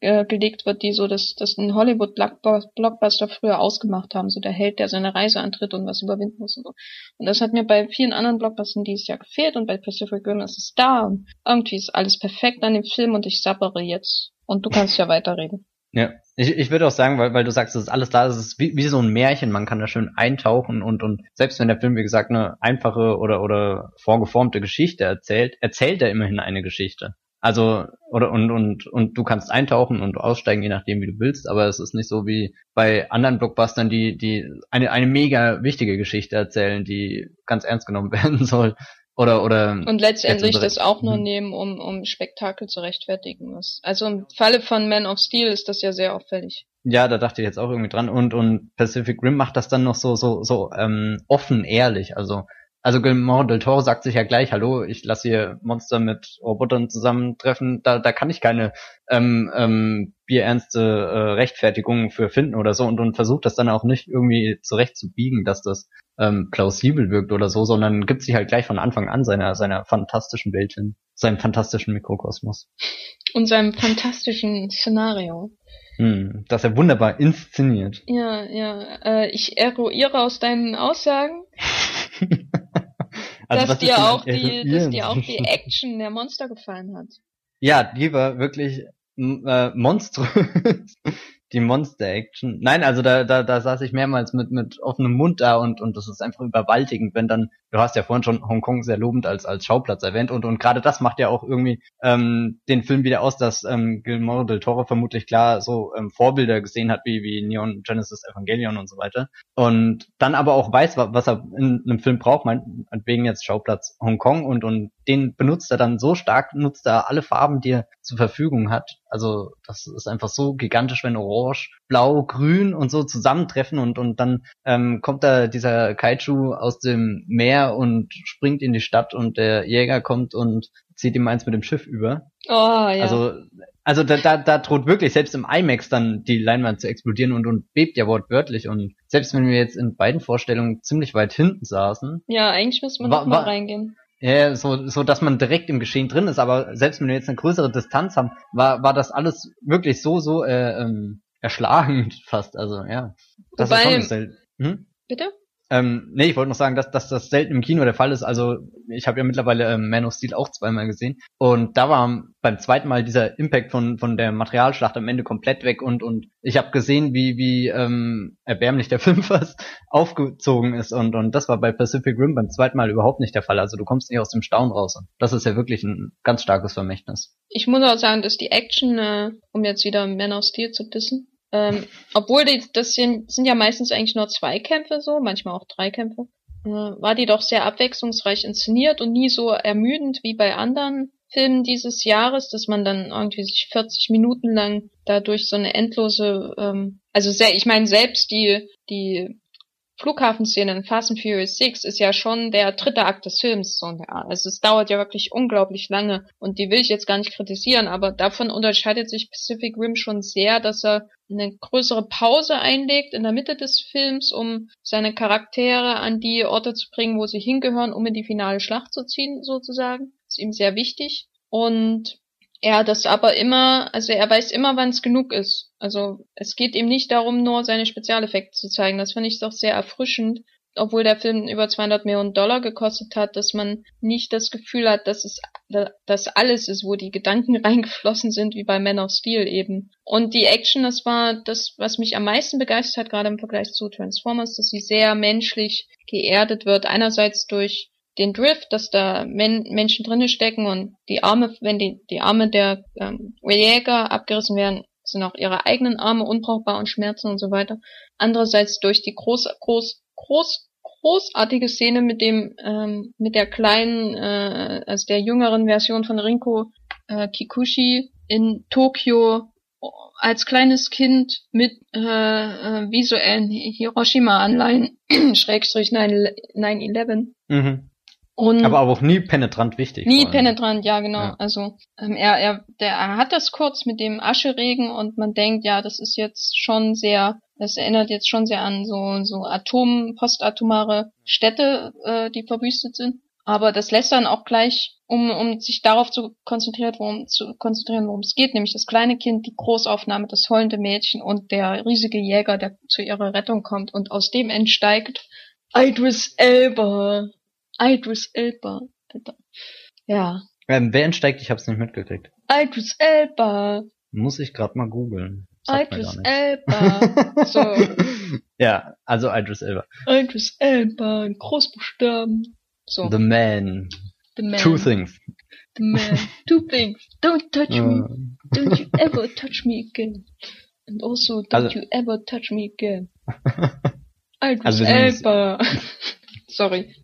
äh, gelegt wird, die so das, das in Hollywood Blockbuster früher ausgemacht haben, so der Held, der seine Reise antritt und was überwinden muss und so. Und das hat mir bei vielen anderen Blockbustern dieses Jahr gefehlt und bei Pacific Rim ist es da und irgendwie ist alles perfekt an dem Film und ich sabbere jetzt. Und du kannst ja weiterreden. Ja, ich, ich würde auch sagen, weil, weil du sagst, es ist alles da, es ist wie, wie so ein Märchen, man kann da schön eintauchen und, und selbst wenn der Film, wie gesagt, eine einfache oder, oder vorgeformte Geschichte erzählt, erzählt er immerhin eine Geschichte. Also, oder und, und, und du kannst eintauchen und aussteigen, je nachdem, wie du willst, aber es ist nicht so wie bei anderen Blockbustern, die, die eine, eine mega wichtige Geschichte erzählen, die ganz ernst genommen werden soll. Oder, oder. Und letztendlich das auch nur mhm. nehmen, um, um Spektakel zu rechtfertigen. Also im Falle von Man of Steel ist das ja sehr auffällig. Ja, da dachte ich jetzt auch irgendwie dran. Und, und Pacific Rim macht das dann noch so, so, so, ähm, offen ehrlich. Also, also Guillermo del Toro sagt sich ja gleich, hallo, ich lasse hier Monster mit Robotern zusammentreffen, da, da kann ich keine ähm, ähm, bierernste äh, Rechtfertigung für finden oder so und, und versucht das dann auch nicht irgendwie zurechtzubiegen, dass das ähm, plausibel wirkt oder so, sondern gibt sich halt gleich von Anfang an seiner, seiner fantastischen Welt hin, seinem fantastischen Mikrokosmos. Und seinem fantastischen Szenario. Hm, das er wunderbar inszeniert. Ja, ja. Äh, ich eruiere aus deinen Aussagen, also dass, dir auch die, dass dir auch die Action der Monster gefallen hat. Ja, die war wirklich äh, monströs. Die Monster-Action. Nein, also da, da, da saß ich mehrmals mit, mit offenem Mund da und, und das ist einfach überwältigend, wenn dann, du hast ja vorhin schon Hongkong sehr lobend als, als Schauplatz erwähnt und, und gerade das macht ja auch irgendwie ähm, den Film wieder aus, dass ähm, Guillermo del Toro vermutlich klar so ähm, Vorbilder gesehen hat, wie, wie Neon Genesis Evangelion und so weiter. Und dann aber auch weiß, was er in einem Film braucht, meinetwegen jetzt Schauplatz Hongkong und, und den benutzt er dann so stark, nutzt er alle Farben, die er zur Verfügung hat. Also das ist einfach so gigantisch, wenn Orange, Blau, Grün und so zusammentreffen und, und dann ähm, kommt da dieser Kaiju aus dem Meer und springt in die Stadt und der Jäger kommt und zieht ihm eins mit dem Schiff über. Oh, ja. Also, also da, da, da droht wirklich selbst im IMAX dann die Leinwand zu explodieren und, und bebt ja wortwörtlich. Und selbst wenn wir jetzt in beiden Vorstellungen ziemlich weit hinten saßen. Ja, eigentlich müssen wir noch mal reingehen. Ja, so, so dass man direkt im Geschehen drin ist, aber selbst wenn wir jetzt eine größere Distanz haben, war, war das alles wirklich so, so äh, ähm, erschlagend fast. Also ja. Das Wobei, ist schon hm? Bitte? Ähm, nee, ich wollte noch sagen, dass, dass das selten im Kino der Fall ist. Also ich habe ja mittlerweile ähm, Man of Steel auch zweimal gesehen und da war beim zweiten Mal dieser Impact von von der Materialschlacht am Ende komplett weg und und ich habe gesehen, wie wie ähm, erbärmlich der Film fast aufgezogen ist und und das war bei Pacific Rim beim zweiten Mal überhaupt nicht der Fall. Also du kommst nicht aus dem Staunen raus. Und das ist ja wirklich ein ganz starkes Vermächtnis. Ich muss auch sagen, dass die Action, äh, um jetzt wieder Man of Steel zu dissen, ähm, obwohl die, das sind, sind ja meistens eigentlich nur zwei Kämpfe so, manchmal auch drei Kämpfe, äh, war die doch sehr abwechslungsreich inszeniert und nie so ermüdend wie bei anderen Filmen dieses Jahres, dass man dann irgendwie sich 40 Minuten lang dadurch so eine endlose, ähm, also sehr, ich meine selbst die die Flughafenszene in Fast and Furious 6 ist ja schon der dritte Akt des Films. So, ja. Also es dauert ja wirklich unglaublich lange und die will ich jetzt gar nicht kritisieren, aber davon unterscheidet sich Pacific Rim schon sehr, dass er eine größere Pause einlegt in der Mitte des Films, um seine Charaktere an die Orte zu bringen, wo sie hingehören, um in die finale Schlacht zu ziehen, sozusagen. Das ist ihm sehr wichtig. Und er das aber immer, also er weiß immer, wann es genug ist. Also es geht ihm nicht darum, nur seine Spezialeffekte zu zeigen. Das finde ich doch sehr erfrischend, obwohl der Film über 200 Millionen Dollar gekostet hat, dass man nicht das Gefühl hat, dass es dass alles ist, wo die Gedanken reingeflossen sind, wie bei Man of Steel eben. Und die Action, das war das, was mich am meisten begeistert hat, gerade im Vergleich zu Transformers, dass sie sehr menschlich geerdet wird. Einerseits durch den Drift, dass da Men Menschen drinne stecken und die Arme, wenn die, die Arme der ähm, Jäger abgerissen werden, sind auch ihre eigenen Arme unbrauchbar und schmerzen und so weiter. Andererseits durch die groß, groß, groß, großartige Szene mit dem, ähm, mit der kleinen, äh, also der jüngeren Version von Rinko äh, Kikuchi in Tokio als kleines Kind mit äh, äh, visuellen Hiroshima-Anleihen, Schrägstrich 9-11. Mhm. Und aber auch nie penetrant wichtig. Nie penetrant, ja genau. Ja. Also ähm, er, er, der, er hat das kurz mit dem Ascheregen und man denkt, ja, das ist jetzt schon sehr, das erinnert jetzt schon sehr an so so Atom, postatomare Städte, äh, die verwüstet sind. Aber das lässt dann auch gleich, um, um sich darauf zu konzentrieren, worum zu konzentrieren, worum es geht, nämlich das kleine Kind, die Großaufnahme, das heulende Mädchen und der riesige Jäger, der zu ihrer Rettung kommt und aus dem entsteigt Idris Elba. Idris Elba. Bitte. Ja. Ähm, wer entsteigt? Ich hab's nicht mitgekriegt. Idris Elba. Muss ich gerade mal googeln. Idris Elba. so. Ja, also Idris Elba. Idris Elba, in Großbuchstaben. So. The Man. The Man. Two things. The Man. Two things. Don't touch me. Don't you ever touch me again. And also, don't also, you ever touch me again. Idris also Elba. Sorry.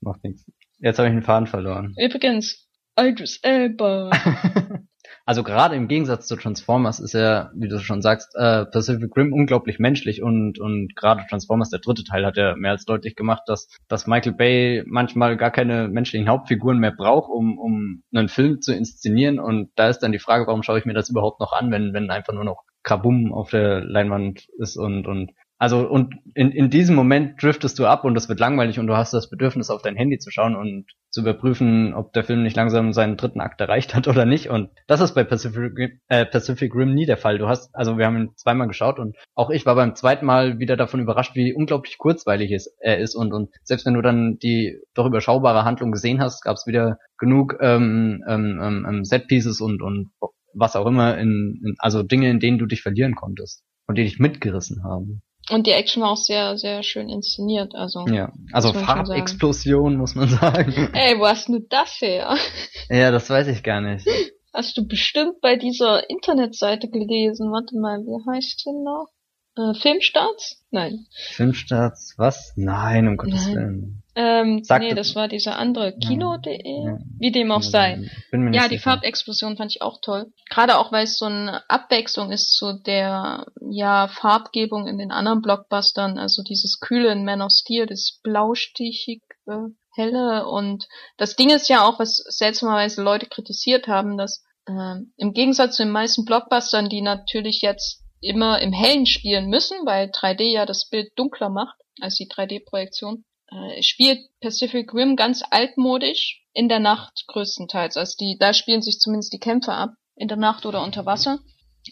Macht nichts. Jetzt habe ich den Faden verloren. Übrigens, Idris Elba. also gerade im Gegensatz zu Transformers ist er, wie du schon sagst, äh, Pacific Rim unglaublich menschlich und und gerade Transformers, der dritte Teil, hat ja mehr als deutlich gemacht, dass dass Michael Bay manchmal gar keine menschlichen Hauptfiguren mehr braucht, um um einen Film zu inszenieren und da ist dann die Frage, warum schaue ich mir das überhaupt noch an, wenn wenn einfach nur noch Kabum auf der Leinwand ist und und also und in, in diesem Moment driftest du ab und es wird langweilig und du hast das Bedürfnis, auf dein Handy zu schauen und zu überprüfen, ob der Film nicht langsam seinen dritten Akt erreicht hat oder nicht. Und das ist bei Pacific, äh, Pacific Rim nie der Fall. Du hast, also wir haben ihn zweimal geschaut und auch ich war beim zweiten Mal wieder davon überrascht, wie unglaublich kurzweilig es, er ist. Und, und selbst wenn du dann die doch überschaubare Handlung gesehen hast, gab es wieder genug ähm, ähm, ähm, Set Pieces und, und was auch immer in, in also Dinge, in denen du dich verlieren konntest. und die dich mitgerissen haben. Und die Action war auch sehr, sehr schön inszeniert. Also, Ja, also Farbexplosion, muss man sagen. ey, wo hast du das her? ja, das weiß ich gar nicht. Hast du bestimmt bei dieser Internetseite gelesen. Warte mal, wie heißt die noch? Äh, Filmstarts? Nein. Filmstarts, was? Nein, um Gottes Nein. Willen. Ähm, Sag nee, das war dieser andere. Kino.de? Ja. Wie dem auch sei. Ja, die sicher. Farbexplosion fand ich auch toll. Gerade auch, weil es so eine Abwechslung ist zu der ja Farbgebung in den anderen Blockbustern. Also dieses kühle in Man of Steel, das blaustichig äh, helle. Und das Ding ist ja auch, was seltsamerweise Leute kritisiert haben, dass äh, im Gegensatz zu den meisten Blockbustern, die natürlich jetzt immer im Hellen spielen müssen, weil 3D ja das Bild dunkler macht als die 3D-Projektion, äh, spielt Pacific Rim ganz altmodisch in der Nacht größtenteils. Also die, da spielen sich zumindest die Kämpfe ab, in der Nacht oder unter Wasser.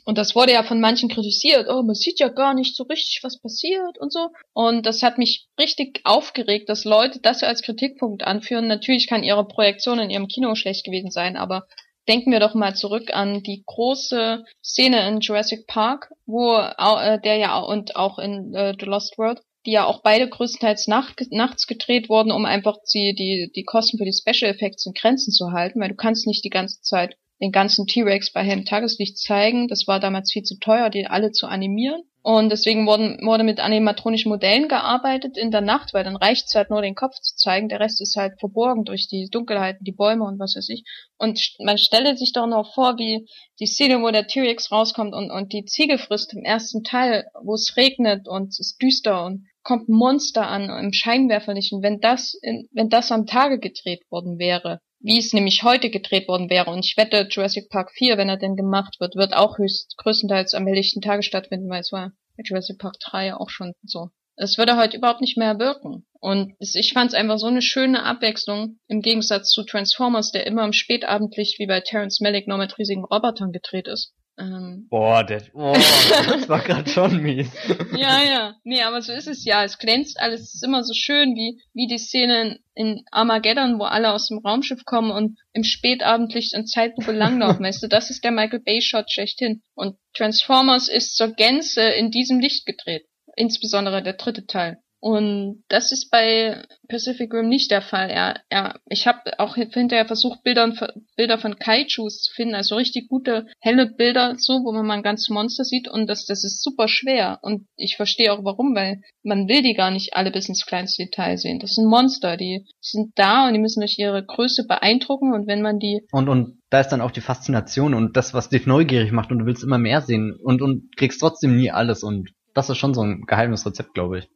Und das wurde ja von manchen kritisiert. Oh, man sieht ja gar nicht so richtig, was passiert und so. Und das hat mich richtig aufgeregt, dass Leute das als Kritikpunkt anführen. Natürlich kann ihre Projektion in ihrem Kino schlecht gewesen sein, aber denken wir doch mal zurück an die große Szene in Jurassic Park, wo äh, der ja und auch in äh, The Lost World, die ja auch beide größtenteils nacht, nachts gedreht wurden, um einfach die, die, die Kosten für die Special Effects in Grenzen zu halten, weil du kannst nicht die ganze Zeit den ganzen T-Rex bei hellem Tageslicht zeigen. Das war damals viel zu teuer, die alle zu animieren. Und deswegen wurden, wurde mit animatronischen Modellen gearbeitet in der Nacht, weil dann reicht es halt nur den Kopf zu zeigen. Der Rest ist halt verborgen durch die Dunkelheiten, die Bäume und was weiß ich. Und man stelle sich doch noch vor, wie die Szene, wo der T-Rex rauskommt und, und die Ziege frisst im ersten Teil, wo es regnet und es ist düster und kommt ein Monster an im Scheinwerferlicht. Und wenn das, in, wenn das am Tage gedreht worden wäre, wie es nämlich heute gedreht worden wäre, und ich wette, Jurassic Park 4, wenn er denn gemacht wird, wird auch höchst größtenteils am helllichten Tage stattfinden, weil es war bei Jurassic Park 3 auch schon so. Es würde heute überhaupt nicht mehr wirken. Und ich fand es einfach so eine schöne Abwechslung im Gegensatz zu Transformers, der immer im Spätabendlicht wie bei Terrence Malick nur mit riesigen Robotern gedreht ist. Ähm, Boah, der, boah, das war gerade schon mies. ja, ja. Nee, aber so ist es ja. Es glänzt alles. Es ist immer so schön wie, wie die Szene in Armageddon, wo alle aus dem Raumschiff kommen und im Spätabendlicht in Zeitlupe langlaufen. weißt du, das ist der Michael Bay Shot schlechthin. Und Transformers ist zur Gänze in diesem Licht gedreht. Insbesondere der dritte Teil. Und das ist bei Pacific Rim nicht der Fall. Er, er, ich habe auch hinterher versucht, Bilder, Bilder von Kaijus zu finden, also richtig gute, helle Bilder, so, wo man mal ein ganzes Monster sieht. Und das, das ist super schwer. Und ich verstehe auch warum, weil man will die gar nicht alle bis ins kleinste Detail sehen. Das sind Monster, die sind da und die müssen durch ihre Größe beeindrucken. Und wenn man die Und, und da ist dann auch die Faszination und das, was dich neugierig macht und du willst immer mehr sehen und, und kriegst trotzdem nie alles und das ist schon so ein geheimes Rezept, glaube ich.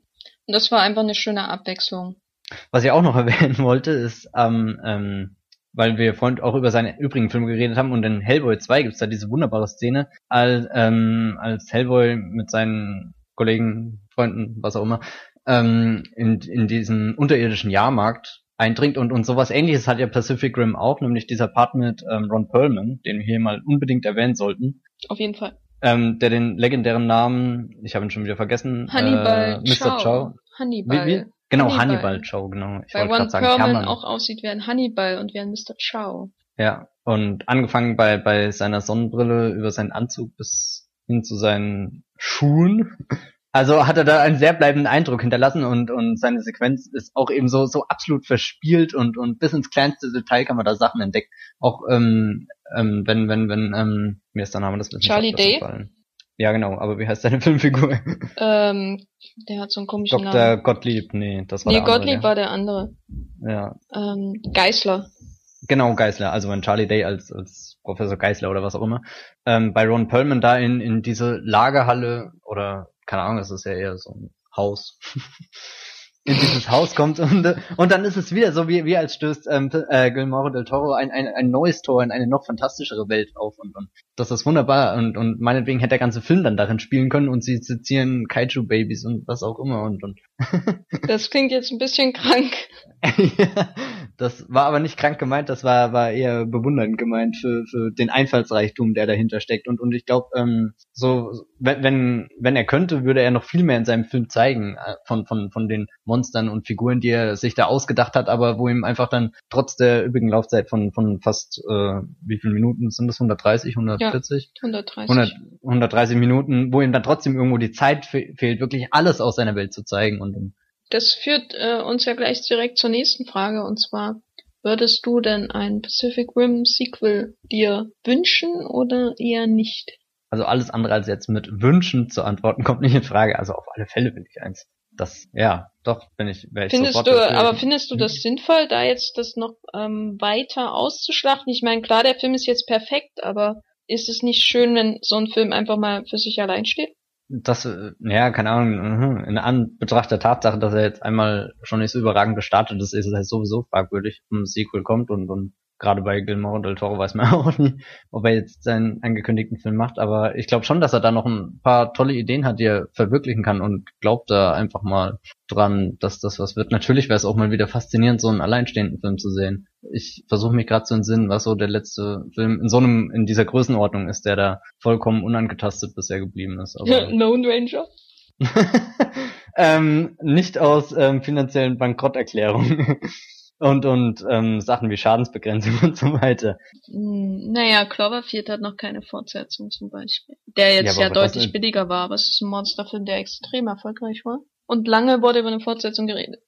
Und das war einfach eine schöne Abwechslung. Was ich auch noch erwähnen wollte, ist, ähm, ähm, weil wir vorhin auch über seine übrigen Filme geredet haben und in Hellboy 2 gibt's da diese wunderbare Szene, als, ähm, als Hellboy mit seinen Kollegen, Freunden, was auch immer, ähm, in, in diesen unterirdischen Jahrmarkt eindringt und, und sowas ähnliches hat ja Pacific Rim auch, nämlich dieser Part mit ähm, Ron Perlman, den wir hier mal unbedingt erwähnen sollten, Auf jeden Fall. Ähm, der den legendären Namen, ich habe ihn schon wieder vergessen, Hannibal äh, Mr. Chow. Hannibal. Wie, wie? Genau, Hannibal. Hannibal Chow, genau. Ich Weil gerade sagen, Perlman Hermann. auch aussieht wie ein Hannibal und wie ein Mr. Chow. Ja, und angefangen bei, bei seiner Sonnenbrille über seinen Anzug bis hin zu seinen Schuhen. Also hat er da einen sehr bleibenden Eindruck hinterlassen und, und seine Sequenz ist auch eben so, so absolut verspielt und, und bis ins kleinste Detail kann man da Sachen entdecken. Auch ähm, ähm, wenn, wenn, wenn, ähm, mir ist der Name des Charlie Day? Ja, genau, aber wie heißt seine Filmfigur? Ähm, der hat so einen komischen Dr. Namen. Gottlieb, nee, das war Nee, der andere, Gottlieb war der andere. Ja, Ähm, Geißler. Genau, Geisler, also wenn Charlie Day als, als Professor Geisler oder was auch immer, ähm, bei Ron Perlman da in, in diese Lagerhalle oder, keine Ahnung, das ist ja eher so ein Haus, in dieses Haus kommt und, und dann ist es wieder so, wie, wie als stößt ähm, äh, Guillermo del Toro ein, ein, ein neues Tor in eine noch fantastischere Welt auf und, und das ist wunderbar und, und meinetwegen hätte der ganze Film dann darin spielen können und sie sezieren Kaiju-Babys und was auch immer und, und Das klingt jetzt ein bisschen krank. ja, Das war aber nicht krank gemeint, das war, war eher bewundernd gemeint für, für den Einfallsreichtum, der dahinter steckt. Und, und ich glaube, ähm, so, wenn, wenn, wenn er könnte, würde er noch viel mehr in seinem Film zeigen, äh, von, von, von den Monstern und Figuren, die er sich da ausgedacht hat, aber wo ihm einfach dann trotz der übrigen Laufzeit von, von fast, äh, wie viele Minuten sind das? 130, 140? Ja, 130. 100, 130 Minuten, wo ihm dann trotzdem irgendwo die Zeit fe fehlt, wirklich alles aus seiner Welt zu zeigen und, und das führt äh, uns ja gleich direkt zur nächsten Frage und zwar würdest du denn ein Pacific Rim Sequel dir wünschen oder eher nicht? Also alles andere als jetzt mit Wünschen zu antworten kommt nicht in Frage. Also auf alle Fälle bin ich eins. Das, ja, doch, bin ich, ich Findest du, dafür. aber findest du das sinnvoll, da jetzt das noch ähm, weiter auszuschlachten? Ich meine, klar, der Film ist jetzt perfekt, aber ist es nicht schön, wenn so ein Film einfach mal für sich allein steht? das, äh, ja, keine Ahnung, mhm, in Anbetracht der Tatsache, dass er jetzt einmal schon nicht so überragend gestartet ist, ist es halt sowieso fragwürdig, ob ein Sequel kommt und, und gerade bei Gilmore del Toro weiß man auch nie, ob er jetzt seinen angekündigten Film macht, aber ich glaube schon, dass er da noch ein paar tolle Ideen hat, die er verwirklichen kann und glaubt da einfach mal dran, dass das was wird. Natürlich wäre es auch mal wieder faszinierend, so einen alleinstehenden Film zu sehen. Ich versuche mich gerade zu entsinnen, was so der letzte Film in so einem, in dieser Größenordnung ist, der da vollkommen unangetastet bisher geblieben ist. Aber Lone Ranger? ähm, nicht aus ähm, finanziellen Bankrotterklärungen und und ähm, Sachen wie Schadensbegrenzung und so weiter. Hm, naja, Cloverfield hat noch keine Fortsetzung zum Beispiel. Der jetzt ja, ja deutlich billiger war, aber es ist ein Monsterfilm, der extrem erfolgreich war. Und lange wurde über eine Fortsetzung geredet.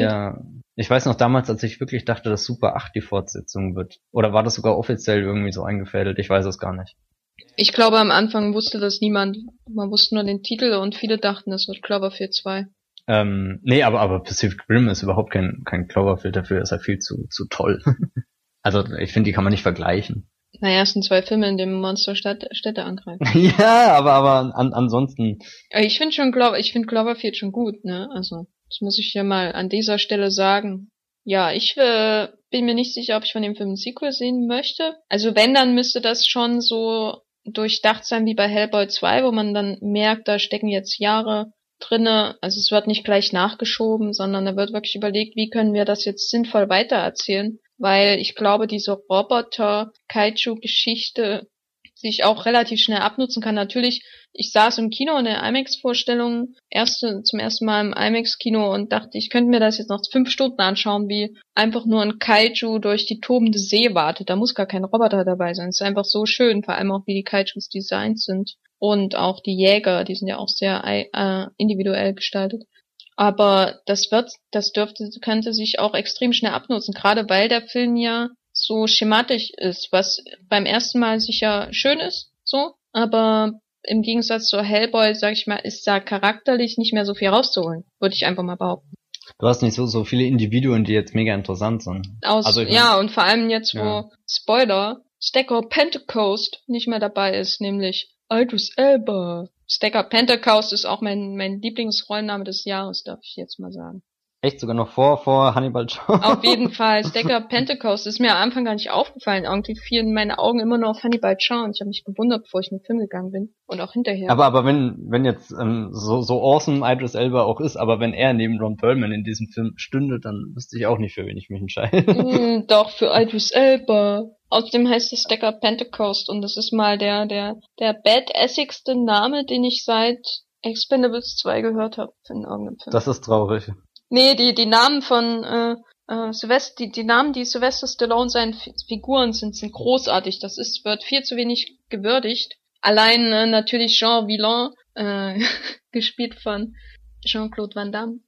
Ja, ich weiß noch damals, als ich wirklich dachte, dass Super 8 die Fortsetzung wird. Oder war das sogar offiziell irgendwie so eingefädelt? Ich weiß es gar nicht. Ich glaube, am Anfang wusste das niemand. Man wusste nur den Titel und viele dachten, es wird Cloverfield 2. Ähm, nee, aber, aber Pacific Rim ist überhaupt kein, kein Cloverfield dafür, ist er viel zu, zu toll. also ich finde, die kann man nicht vergleichen. Naja, es sind zwei Filme, in denen Monster Stadt, Städte angreifen. ja, aber, aber an, ansonsten. Ich finde schon Clover, ich finde Cloverfield schon gut, ne? Also, das muss ich ja mal an dieser Stelle sagen. Ja, ich äh, bin mir nicht sicher, ob ich von dem Film ein Sequel sehen möchte. Also wenn, dann müsste das schon so durchdacht sein wie bei Hellboy 2, wo man dann merkt, da stecken jetzt Jahre drinne. Also es wird nicht gleich nachgeschoben, sondern da wird wirklich überlegt, wie können wir das jetzt sinnvoll weitererzählen. Weil ich glaube, diese Roboter-Kaiju-Geschichte sich auch relativ schnell abnutzen kann. Natürlich, ich saß im Kino in der IMAX-Vorstellung erste, zum ersten Mal im IMAX-Kino und dachte, ich könnte mir das jetzt noch fünf Stunden anschauen, wie einfach nur ein Kaiju durch die tobende See wartet. Da muss gar kein Roboter dabei sein. Es ist einfach so schön, vor allem auch wie die Kaijus designt sind und auch die Jäger, die sind ja auch sehr äh, individuell gestaltet. Aber das wird, das dürfte, könnte sich auch extrem schnell abnutzen, gerade weil der Film ja so schematisch ist, was beim ersten Mal sicher schön ist, so, aber im Gegensatz zu Hellboy, sag ich mal, ist da charakterlich nicht mehr so viel rauszuholen, würde ich einfach mal behaupten. Du hast nicht so, so viele Individuen, die jetzt mega interessant sind. Aus, also ja, und vor allem jetzt, wo ja. Spoiler, Stacker Pentecost nicht mehr dabei ist, nämlich Idris Elba. Stacker Pentecost ist auch mein, mein Lieblingsrollenname des Jahres, darf ich jetzt mal sagen. Echt sogar noch vor, vor Hannibal Jones. Auf jeden Fall. Stacker Pentecost ist mir am Anfang gar nicht aufgefallen. Irgendwie fielen meine Augen immer nur auf Hannibal Jones. Ich habe mich gewundert, bevor ich in den Film gegangen bin. Und auch hinterher. Aber, aber wenn, wenn jetzt ähm, so, so awesome Idris Elba auch ist, aber wenn er neben Ron Perlman in diesem Film stünde, dann wüsste ich auch nicht, für wen ich mich entscheide. Mm, doch, für Idris Elba. Außerdem heißt es Stacker Pentecost und das ist mal der, der, der badassigste Name, den ich seit Expendables 2 gehört habe in irgendeinem Film. Das ist traurig. Nee, die, die Namen von äh, äh, Sylvester, die, die Namen, die Sylvester Stallone seinen F Figuren sind, sind großartig. Das ist, wird viel zu wenig gewürdigt. Allein äh, natürlich Jean Villain, äh, gespielt von Jean-Claude Van Damme.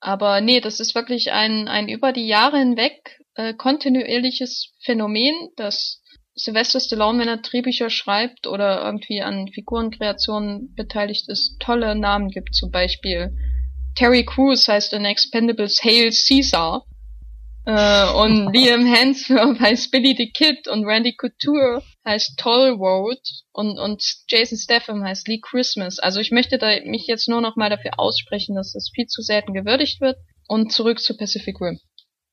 Aber nee, das ist wirklich ein, ein über die Jahre hinweg äh, kontinuierliches Phänomen, dass Sylvester Stallone, wenn er Drehbücher schreibt oder irgendwie an Figurenkreationen beteiligt ist, tolle Namen gibt. Zum Beispiel Terry Crews heißt in Expendables Hail Caesar. Äh, und Liam Hemsworth heißt Billy the Kid und Randy Couture heißt Tollwood und, und Jason Statham heißt Lee Christmas. Also ich möchte da mich jetzt nur noch mal dafür aussprechen, dass das viel zu selten gewürdigt wird. Und zurück zu Pacific Rim.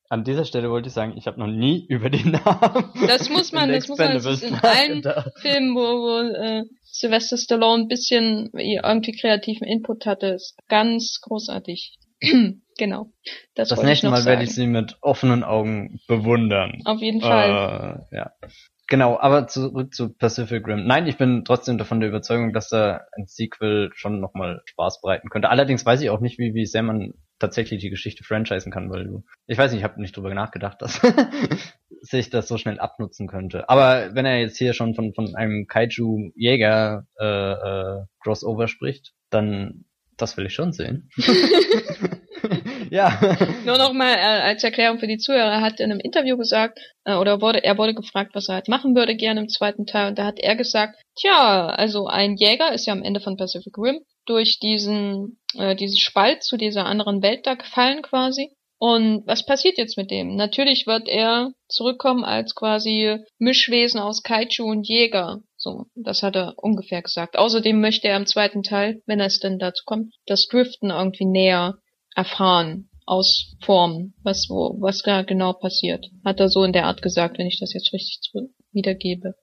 An dieser Stelle wollte ich sagen, ich habe noch nie über den Namen. Das muss man, das muss man das in allen Filmen, wo, wo äh, Sylvester Stallone ein bisschen irgendwie kreativen Input hatte, ist ganz großartig. genau. Das, wollte nächste Mal werde ich sie mit offenen Augen bewundern. Auf jeden Fall. Äh, ja. Genau, aber zurück zu Pacific Rim. Nein, ich bin trotzdem davon der Überzeugung, dass da ein Sequel schon nochmal Spaß bereiten könnte. Allerdings weiß ich auch nicht, wie, wie sehr man tatsächlich die Geschichte franchisen kann, weil du, ich weiß nicht, ich habe nicht drüber nachgedacht, dass sich das so schnell abnutzen könnte. Aber wenn er jetzt hier schon von, von einem Kaiju-Jäger äh, äh, Crossover spricht, dann das will ich schon sehen. ja. Nur noch mal äh, als Erklärung für die Zuhörer, er hat in einem Interview gesagt, äh, oder wurde, er wurde gefragt, was er halt machen würde gerne im zweiten Teil, und da hat er gesagt, tja, also ein Jäger ist ja am Ende von Pacific Rim durch diesen, äh, diesen Spalt zu dieser anderen Welt da gefallen quasi. Und was passiert jetzt mit dem? Natürlich wird er zurückkommen als quasi Mischwesen aus Kaiju und Jäger. So, das hat er ungefähr gesagt. Außerdem möchte er im zweiten Teil, wenn es denn dazu kommt, das Driften irgendwie näher erfahren aus Formen, was wo was da genau passiert. Hat er so in der Art gesagt, wenn ich das jetzt richtig wiedergebe.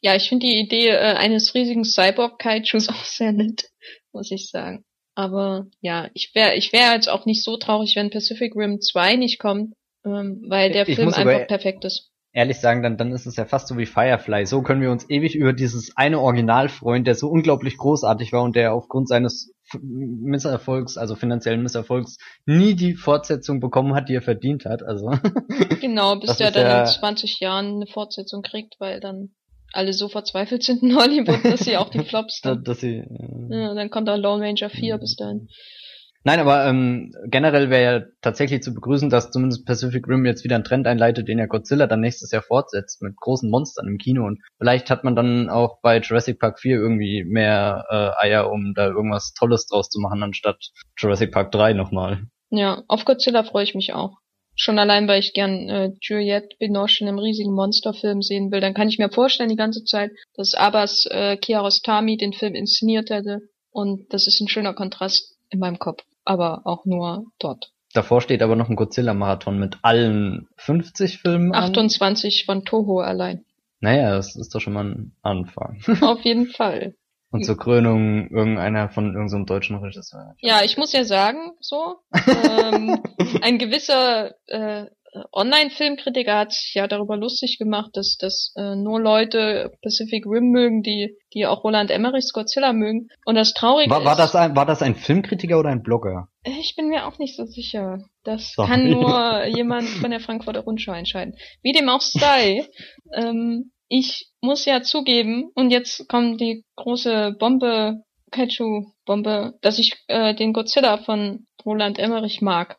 Ja, ich finde die Idee äh, eines riesigen Cyborg-Kaijus auch sehr nett, muss ich sagen. Aber ja, ich wäre ich wäre jetzt auch nicht so traurig, wenn Pacific Rim 2 nicht kommt, ähm, weil der Ich Film einfach perfekt ist. ehrlich sagen, dann, dann ist es ja fast so wie Firefly. So können wir uns ewig über dieses eine Original freuen, der so unglaublich großartig war und der aufgrund seines Misserfolgs, also finanziellen Misserfolgs, nie die Fortsetzung bekommen hat, die er verdient hat. Also Genau, bis der dann ja- in 20 Jahren eine Fortsetzung kriegt, weil dann alle so verzweifelt sind in Hollywood, dass sie auch die Flops da- dann. dass sie. Äh, Ja, dann kommt da Lone Ranger 4 Mhm. bis dahin. Nein, aber ähm, generell wäre ja tatsächlich zu begrüßen, dass zumindest Pacific Rim jetzt wieder einen Trend einleitet, den ja Godzilla dann nächstes Jahr fortsetzt mit großen Monstern im Kino und vielleicht hat man dann auch bei Jurassic Park 4 irgendwie mehr äh, Eier, um da irgendwas Tolles draus zu machen, anstatt Jurassic Park 3 nochmal. Ja, auf Godzilla freue ich mich auch. Schon allein, weil ich gern äh, Juliette Binoche in einem riesigen Monsterfilm sehen will. Dann kann ich mir vorstellen die ganze Zeit, dass Abbas äh, Kiarostami den Film inszeniert hätte. Und das ist ein schöner Kontrast in meinem Kopf. Aber auch nur dort. Davor steht aber noch ein Godzilla-Marathon mit allen 50 Filmen an. 28 von Toho allein. Naja, das ist doch schon mal ein Anfang. Auf jeden Fall. Und zur Krönung irgendeiner von irgendeinem deutschen Regisseur. Ja, ich muss ja sagen, so, ähm, ein gewisser äh, Online-Filmkritiker hat sich ja darüber lustig gemacht, dass, dass äh, nur Leute Pacific Rim mögen, die, die auch Roland Emmerichs Godzilla mögen. Und das Traurige War, war, ist, das ein, war das ein Filmkritiker oder ein Blogger? ich bin mir auch nicht so sicher. Das Sorry. kann nur jemand von der Frankfurter Rundschau entscheiden. Wie dem auch sei, ähm, ich muss ja zugeben, und jetzt kommt die große Bombe, Kaiju-Bombe, dass ich äh, den Godzilla von Roland Emmerich mag.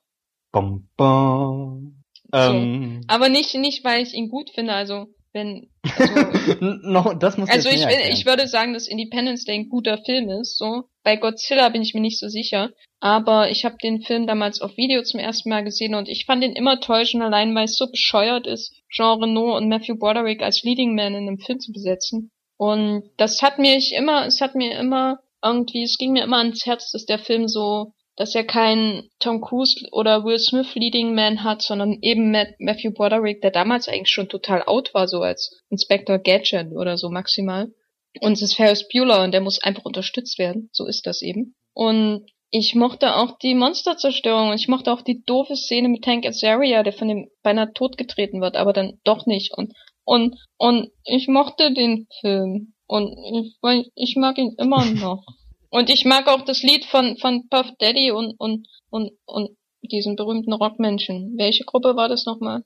Bom, bom. Ähm, Aber nicht, nicht, weil ich ihn gut finde, also wenn, also, no, das muss also ich, erklären. ich würde sagen, dass Independence Day ein guter Film ist, so. Bei Godzilla bin ich mir nicht so sicher, aber ich habe den Film damals auf Video zum ersten Mal gesehen und ich fand ihn immer schon allein, weil es so bescheuert ist, Jean Reno und Matthew Broderick als Leading Man in einem Film zu besetzen. Und das hat mir ich immer, es hat mir immer irgendwie, es ging mir immer ans Herz, dass der Film so, dass er keinen Tom Cruise oder Will Smith Leading Man hat, sondern eben Matt, Matthew Broderick, der damals eigentlich schon total out war, so als Inspector Gadget oder so maximal. Und es ist Ferris Bueller und der muss einfach unterstützt werden. So ist das eben. Und ich mochte auch die Monsterzerstörung und ich mochte auch die doofe Szene mit Tank Azaria, der von dem beinahe totgetreten wird, aber dann doch nicht. Und, und, und ich mochte den Film. Und ich, ich mag ihn immer noch. Und ich mag auch das Lied von, von Puff Daddy und, und, und, und diesen berühmten Rockmenschen. Welche Gruppe war das nochmal?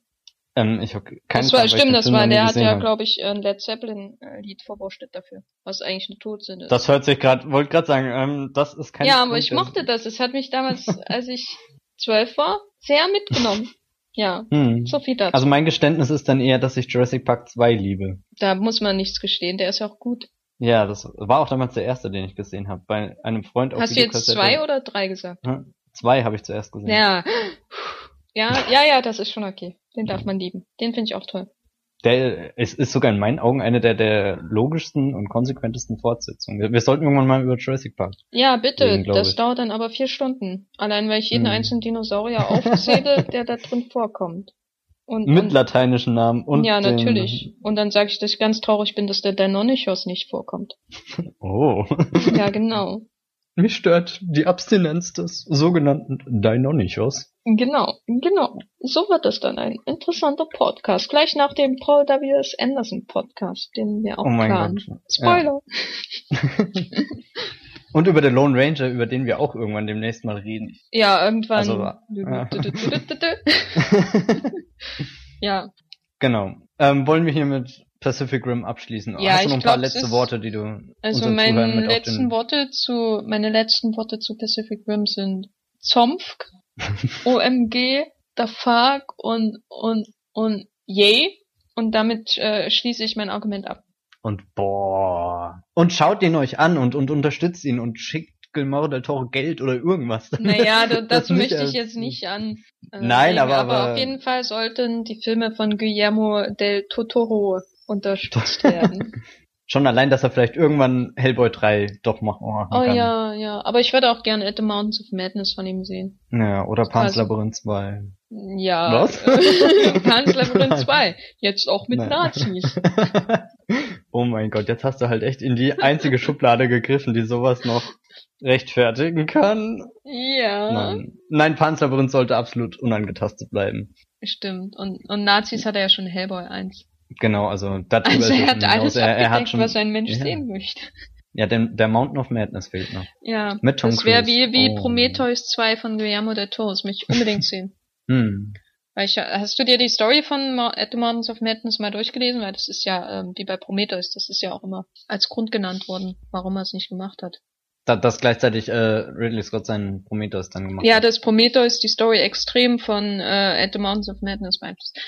ähm, ich hab keine Das war, stimmt, das war, der hat ja, glaube ich, ein Led Zeppelin-Lied verwurstet dafür. Was eigentlich eine Todsünde ist. Das hört sich gerade, wollte gerade sagen, ähm, das ist kein ja, aber Grund, ich mochte das. Es hat mich damals, als ich zwölf war, sehr mitgenommen. Ja, Hm. so viel dazu. Also mein Geständnis ist dann eher, dass ich Jurassic Park 2 liebe. da muss man nichts gestehen, der ist ja auch gut. Ja, das war auch damals der erste, den ich gesehen habe. Bei einem Freund auf Hast du jetzt zwei oder drei gesagt? Hm, Zwei habe ich zuerst gesehen. Ja. Ja, ja, ja, das ist schon okay. Den darf man lieben. Den finde ich auch toll. Der es ist sogar in meinen Augen eine der, der logischsten und konsequentesten Fortsetzungen. Wir, wir sollten irgendwann mal über Jurassic Park. Ja, bitte. Reden, das ich. dauert dann aber vier Stunden. Allein weil ich jeden Hm. einzelnen Dinosaurier aufzähle, der da drin vorkommt. Und, Mit und lateinischen Namen und ja, den- natürlich. Und dann sage ich, dass ich ganz traurig bin, dass der Deinonychus nicht vorkommt. Oh. Ja, genau. Mich stört die Abstinenz des sogenannten Deinonychos. Genau, genau. So wird es dann ein interessanter Podcast. Gleich nach dem Paul W.S. Anderson Podcast, den wir auch Oh mein planen. Gott. Spoiler. Und über den Lone Ranger, über den wir auch irgendwann demnächst mal reden. Ja, irgendwann. Also, ja. genau. Ähm, wollen wir hier mit Pacific Rim abschließen? Ja, Hast du noch ein paar glaub, letzte Worte, die du also meine letzten. Worte zu meine letzten Worte zu Pacific Rim sind Zompf, OMG, the fuck und und und yay und damit äh, schließe ich mein Argument ab. Und boah. Und schaut ihn euch an und, und unterstützt ihn und schickt Guillermo del Toro Geld oder irgendwas. Naja, da, Das nicht möchte ich jetzt nicht an. Äh, Nein, aber- aber aber- auf jeden Fall sollten die Filme von Guillermo del Totoro unterstützt werden. Schon allein, dass er vielleicht irgendwann Hellboy 3 doch machen machen oh kann. ja, ja. Aber ich würde auch gerne At the Mountains of Madness von ihm sehen. Ja, oder Pan's Also- Labyrinth 2. Ja. Was? Pan's Labyrinth 2. Jetzt auch mit Nein. Nazis. oh mein Gott, jetzt hast du halt echt in die einzige Schublade gegriffen, die sowas noch rechtfertigen kann. Ja. Nein, Nein Pan's Labyrinth sollte absolut unangetastet bleiben. Stimmt. Und, und Nazis hat er ja schon Hellboy 1. Genau, also darüber Also ist er hat alles er, er hat schon, was ein Mensch ja. sehen möchte. Ja, der, der Mountain of Madness fehlt noch. Ja. Mit Tom das wäre wie, wie Oh. Prometheus 2 von Guillermo del Toro. Das möchte ich unbedingt sehen. Hm. Weil ich, hast du dir die Story von At the Mountains of Madness mal durchgelesen? Weil das ist ja, ähm, wie bei Prometheus, das ist ja auch immer als Grund genannt worden, warum er es nicht gemacht hat. Da, dass gleichzeitig äh, Ridley Scott seinen Prometheus dann gemacht Ja, hat. dass Prometheus die Story extrem von äh, At the Mountains of Madness beeinflusst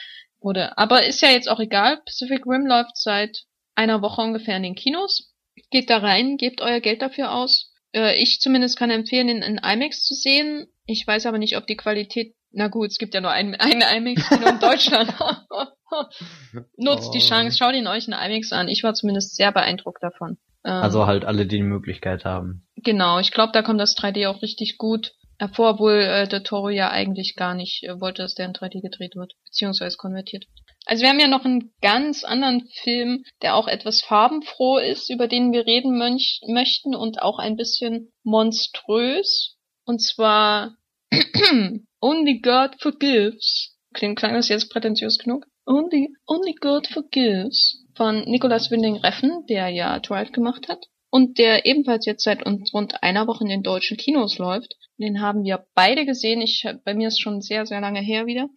wurde. Aber ist ja jetzt auch egal. Pacific Rim läuft seit einer Woche ungefähr in den Kinos. Geht da rein, gebt euer Geld dafür aus. Äh, ich zumindest kann empfehlen, ihn in IMAX zu sehen. Ich weiß aber nicht, ob die Qualität na gut, es gibt ja nur ein, ein IMAX-Kino in Deutschland. Nutzt die Oh. Chance, schaut ihn euch in IMAX an. Ich war zumindest sehr beeindruckt davon. Ähm, Also halt alle, die die Möglichkeit haben. Genau, ich glaube, da kommt das 3D auch richtig gut hervor, obwohl äh, der Toro ja eigentlich gar nicht äh, wollte, dass der in 3D gedreht wird, beziehungsweise konvertiert. Also wir haben ja noch einen ganz anderen Film, der auch etwas farbenfroh ist, über den wir reden möchten und auch ein bisschen monströs. Und zwar Only God Forgives. Klingt, klang das jetzt prätentiös genug? Only, Only God Forgives von Nicolas Winding Reffen, der ja Drive gemacht hat und der ebenfalls jetzt seit rund einer Woche in den deutschen Kinos läuft. Den haben wir beide gesehen. Ich, bei mir ist schon sehr, sehr lange her wieder.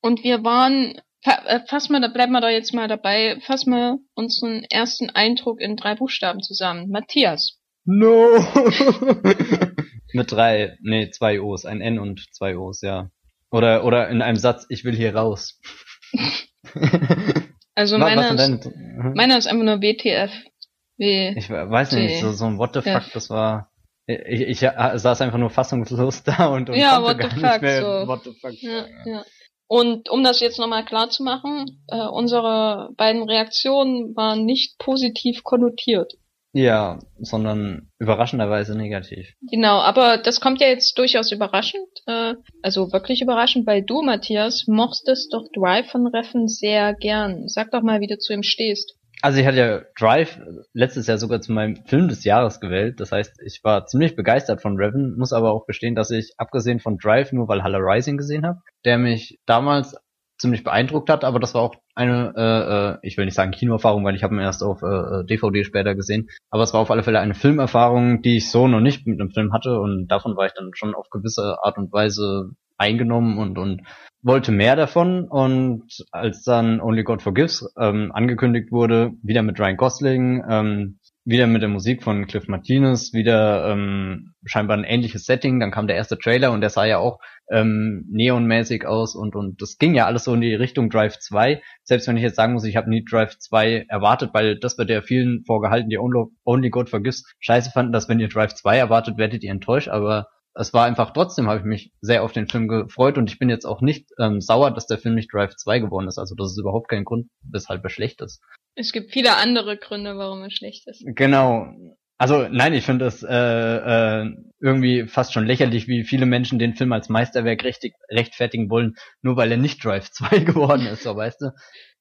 Und wir waren, äh, fass mal, da bleiben wir doch jetzt mal dabei, fass mal unseren ersten Eindruck in drei Buchstaben zusammen. Matthias. No! Mit drei, nee, zwei O's, ein N und zwei O's, ja. Oder, oder in einem Satz, ich will hier raus. Also meiner ist, dein- meiner ist einfach nur WTF. W. Ich weiß nicht, so, so ein What the fuck, das war. Ich, ich saß einfach nur fassungslos da und, und Ja, konnte gar nicht mehr so. What the fuck Ja, sagen. ja. Und um das jetzt nochmal klar zu machen, äh, unsere beiden Reaktionen waren nicht positiv konnotiert. Ja, sondern überraschenderweise negativ. Genau, aber das kommt ja jetzt durchaus überraschend, äh, also wirklich überraschend, weil du, Matthias, mochtest doch Drive von Reffen sehr gern. Sag doch mal, wie du zu ihm stehst. Also ich hatte ja Drive letztes Jahr sogar zu meinem Film des Jahres gewählt. Das heißt, ich war ziemlich begeistert von Revan, muss aber auch gestehen, dass ich abgesehen von Drive nur Valhalla Rising gesehen habe, der mich damals ziemlich beeindruckt hat, aber das war auch eine, äh, äh, ich will nicht sagen Kinoerfahrung, weil ich habe ihn erst auf äh, DVD später gesehen, aber es war auf alle Fälle eine Filmerfahrung, die ich so noch nicht mit einem Film hatte. Und davon war ich dann schon auf gewisse Art und Weise eingenommen und und wollte mehr davon und als dann Only God Forgives ähm, angekündigt wurde, wieder mit Ryan Gosling, ähm, wieder mit der Musik von Cliff Martinez, wieder ähm, scheinbar ein ähnliches Setting, dann kam der erste Trailer und der sah ja auch ähm, neonmäßig aus und und das ging ja alles so in die Richtung Drive 2, selbst wenn ich jetzt sagen muss, ich habe nie Drive 2 erwartet, weil das wird ja vielen vorgehalten, die Only, Only God Forgives scheiße fanden, dass wenn ihr Drive 2 erwartet, werdet ihr enttäuscht, aber es war einfach trotzdem, habe ich mich sehr auf den Film gefreut und ich bin jetzt auch nicht ähm, sauer, dass der Film nicht Drive 2 geworden ist. Also das ist überhaupt kein Grund, weshalb er schlecht ist. Es gibt viele andere Gründe, warum er schlecht ist. Genau. Also nein, ich finde es äh, äh, irgendwie fast schon lächerlich, wie viele Menschen den Film als Meisterwerk richtig, rechtfertigen wollen, nur weil er nicht Drive 2 geworden ist, so weißt du.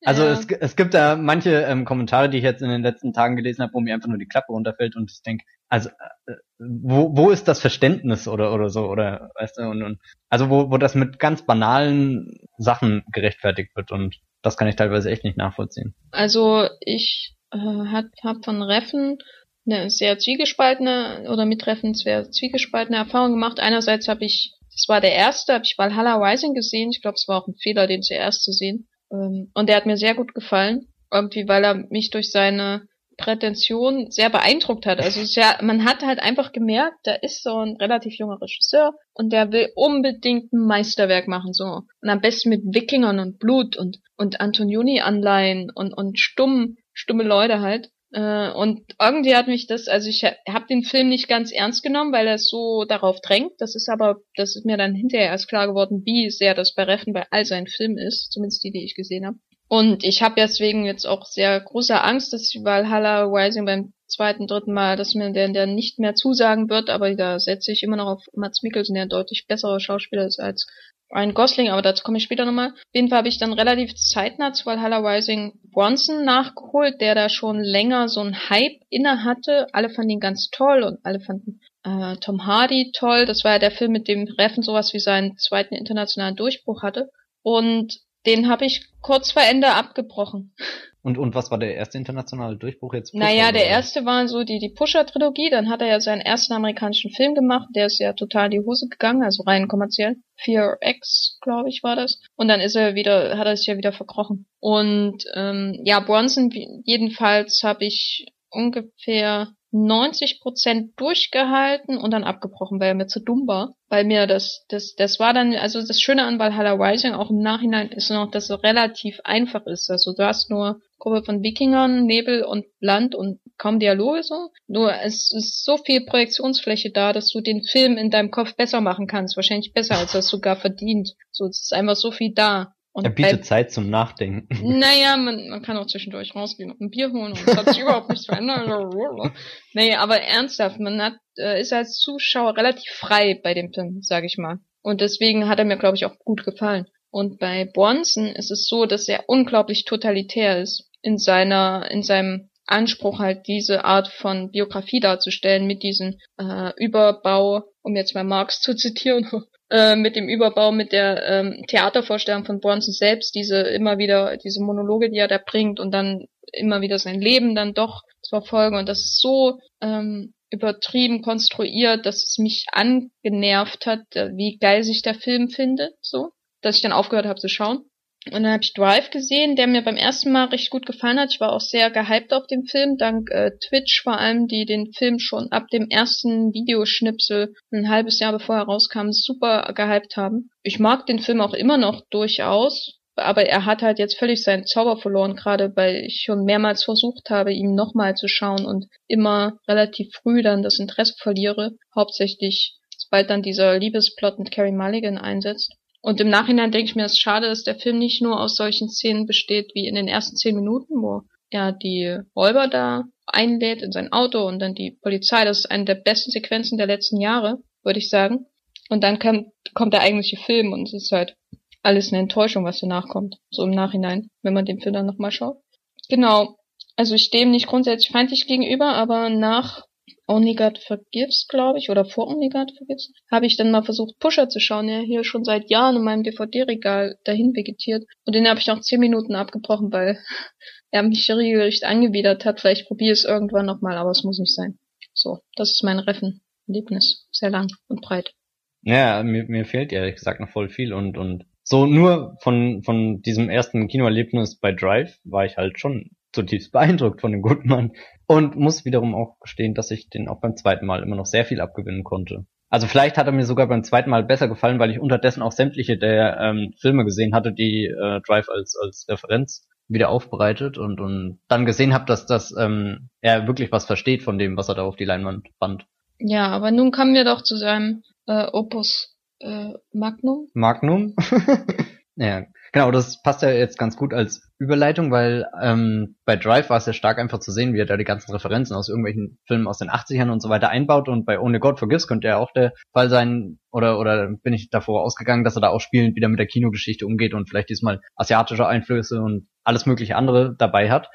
Also ja. es, es gibt da manche ähm, Kommentare, die ich jetzt in den letzten Tagen gelesen habe, wo mir einfach nur die Klappe runterfällt und ich denke, also äh, wo, wo ist das Verständnis oder oder so oder weißt du und, und also wo wo das mit ganz banalen Sachen gerechtfertigt wird und das kann ich teilweise echt nicht nachvollziehen. Also ich äh, habe hab von Reffen eine sehr zwiegespaltene oder mit Treffen sehr zwiegespaltene Erfahrung gemacht. Einerseits habe ich, das war der erste, habe ich Valhalla Rising gesehen. Ich glaube, es war auch ein Fehler, den zuerst zu sehen. Ähm, und der hat mir sehr gut gefallen. Irgendwie, weil er mich durch seine Prätension sehr beeindruckt hat. Also sehr, man hat halt einfach gemerkt, da ist so ein relativ junger Regisseur und der will unbedingt ein Meisterwerk machen, so. Und am besten mit Wikingern und Blut und, und Antonioni-Anleihen und, und stumm, stumme Leute halt. Äh, und irgendwie hat mich das, also ich habe den Film nicht ganz ernst genommen, weil er so darauf drängt. Das ist aber, das ist mir dann hinterher erst klar geworden, wie sehr das bei Reffen bei all seinen Filmen ist, zumindest die, die ich gesehen habe. Und ich habe deswegen jetzt auch sehr große Angst, dass Valhalla Rising beim zweiten, dritten Mal, dass mir der, der nicht mehr zusagen wird, aber da setze ich immer noch auf Mats Mikkelsen, der ein deutlich besserer Schauspieler ist als Ryan Gosling, aber dazu komme ich später nochmal. Auf jeden Fall habe ich dann relativ zeitnah zu Valhalla Rising Bronson nachgeholt, der da schon länger so einen Hype inne hatte. Alle fanden ihn ganz toll und alle fanden äh, Tom Hardy toll. Das war ja der Film, mit dem Reffen sowas wie seinen zweiten internationalen Durchbruch hatte. Und den habe ich kurz vor Ende abgebrochen. Und, und was war der erste internationale Durchbruch jetzt? Pusher, naja, der oder? erste war so die, die Pusher-Trilogie, dann hat er ja seinen ersten amerikanischen Film gemacht, der ist ja total in die Hose gegangen, also rein kommerziell. 4X, glaube ich, war das. Und dann ist er wieder, hat er sich ja wieder verkrochen. Und ähm, ja, Bronson, jedenfalls habe ich ungefähr 90 Prozent durchgehalten und dann abgebrochen, weil er mir zu dumm war. Weil mir das, das, das war dann, also das Schöne an Valhalla Rising auch im Nachhinein ist noch, dass es relativ einfach ist. Also du hast nur Gruppe von Wikingern, Nebel und Land und kaum Dialoge so. Nur es ist so viel Projektionsfläche da, dass du den Film in deinem Kopf besser machen kannst. Wahrscheinlich besser, als das sogar verdient. So, es ist einfach so viel da. Und er bietet bei, Zeit zum Nachdenken. Naja, man, man kann auch zwischendurch rausgehen und ein Bier holen und es hat sich überhaupt nichts verändert. nee, aber ernsthaft, man hat, äh, ist als Zuschauer relativ frei bei dem Film, sag ich mal. Und deswegen hat er mir, glaube ich, auch gut gefallen. Und bei Bronson ist es so, dass er unglaublich totalitär ist in seiner, in seinem Anspruch halt diese Art von Biografie darzustellen mit diesem äh, Überbau, um jetzt mal Marx zu zitieren, äh, mit dem Überbau, mit der ähm, Theatervorstellung von Bronson selbst, diese immer wieder, diese Monologe, die er da bringt und dann immer wieder sein Leben dann doch zu verfolgen und das ist so ähm, übertrieben konstruiert, dass es mich angenervt hat, äh, wie geil sich der Film findet, so, dass ich dann aufgehört habe zu schauen. Und dann habe ich Drive gesehen, der mir beim ersten Mal recht gut gefallen hat. Ich war auch sehr gehypt auf den Film, dank äh, Twitch vor allem, die den Film schon ab dem ersten Videoschnipsel ein halbes Jahr bevor er rauskam super gehypt haben. Ich mag den Film auch immer noch durchaus, aber er hat halt jetzt völlig seinen Zauber verloren, gerade weil ich schon mehrmals versucht habe, ihm nochmal zu schauen und immer relativ früh dann das Interesse verliere, hauptsächlich sobald dann dieser Liebesplot mit Carrie Mulligan einsetzt. Und im Nachhinein denke ich mir, es ist schade, dass der Film nicht nur aus solchen Szenen besteht wie in den ersten zehn Minuten, wo er die Räuber da einlädt in sein Auto und dann die Polizei. Das ist eine der besten Sequenzen der letzten Jahre, würde ich sagen. Und dann kommt, kommt der eigentliche Film und es ist halt alles eine Enttäuschung, was danach kommt. So im Nachhinein, wenn man den Film dann nochmal schaut. Genau. Also ich stehe ihm nicht grundsätzlich feindlich gegenüber, aber nach Only God Forgives, glaube ich, oder vor Only God Forgives, habe ich dann mal versucht, Pusher zu schauen, der hier schon seit Jahren in meinem DVD-Regal dahin vegetiert. Und den habe ich nach zehn Minuten abgebrochen, weil er mich regelrecht angewidert hat. Vielleicht probiere es irgendwann nochmal, aber es muss nicht sein. So, das ist mein Reffen-Erlebnis. Sehr lang und breit. Ja, mir, mir fehlt ehrlich gesagt noch voll viel und, und so nur von, von diesem ersten Kinoerlebnis bei Drive war ich halt schon zutiefst beeindruckt von dem guten Mann. Und muss wiederum auch gestehen, dass ich den auch beim zweiten Mal immer noch sehr viel abgewinnen konnte. Also vielleicht hat er mir sogar beim zweiten Mal besser gefallen, weil ich unterdessen auch sämtliche der ähm, Filme gesehen hatte, die äh, Drive als, als Referenz wieder aufbereitet und, und dann gesehen habe, dass das ähm, er wirklich was versteht von dem, was er da auf die Leinwand fand. Ja, aber nun kommen wir doch zu seinem äh, Opus äh, Magnum. Magnum? ja, Genau, das passt ja jetzt ganz gut als Überleitung, weil ähm, bei Drive war es ja stark einfach zu sehen, wie er da die ganzen Referenzen aus irgendwelchen Filmen aus den 80ern und so weiter einbaut und bei Only God Forgives könnte ja auch der Fall sein, oder oder bin ich davor ausgegangen, dass er da auch spielend wieder mit der Kinogeschichte umgeht und vielleicht diesmal asiatische Einflüsse und alles mögliche andere dabei hat.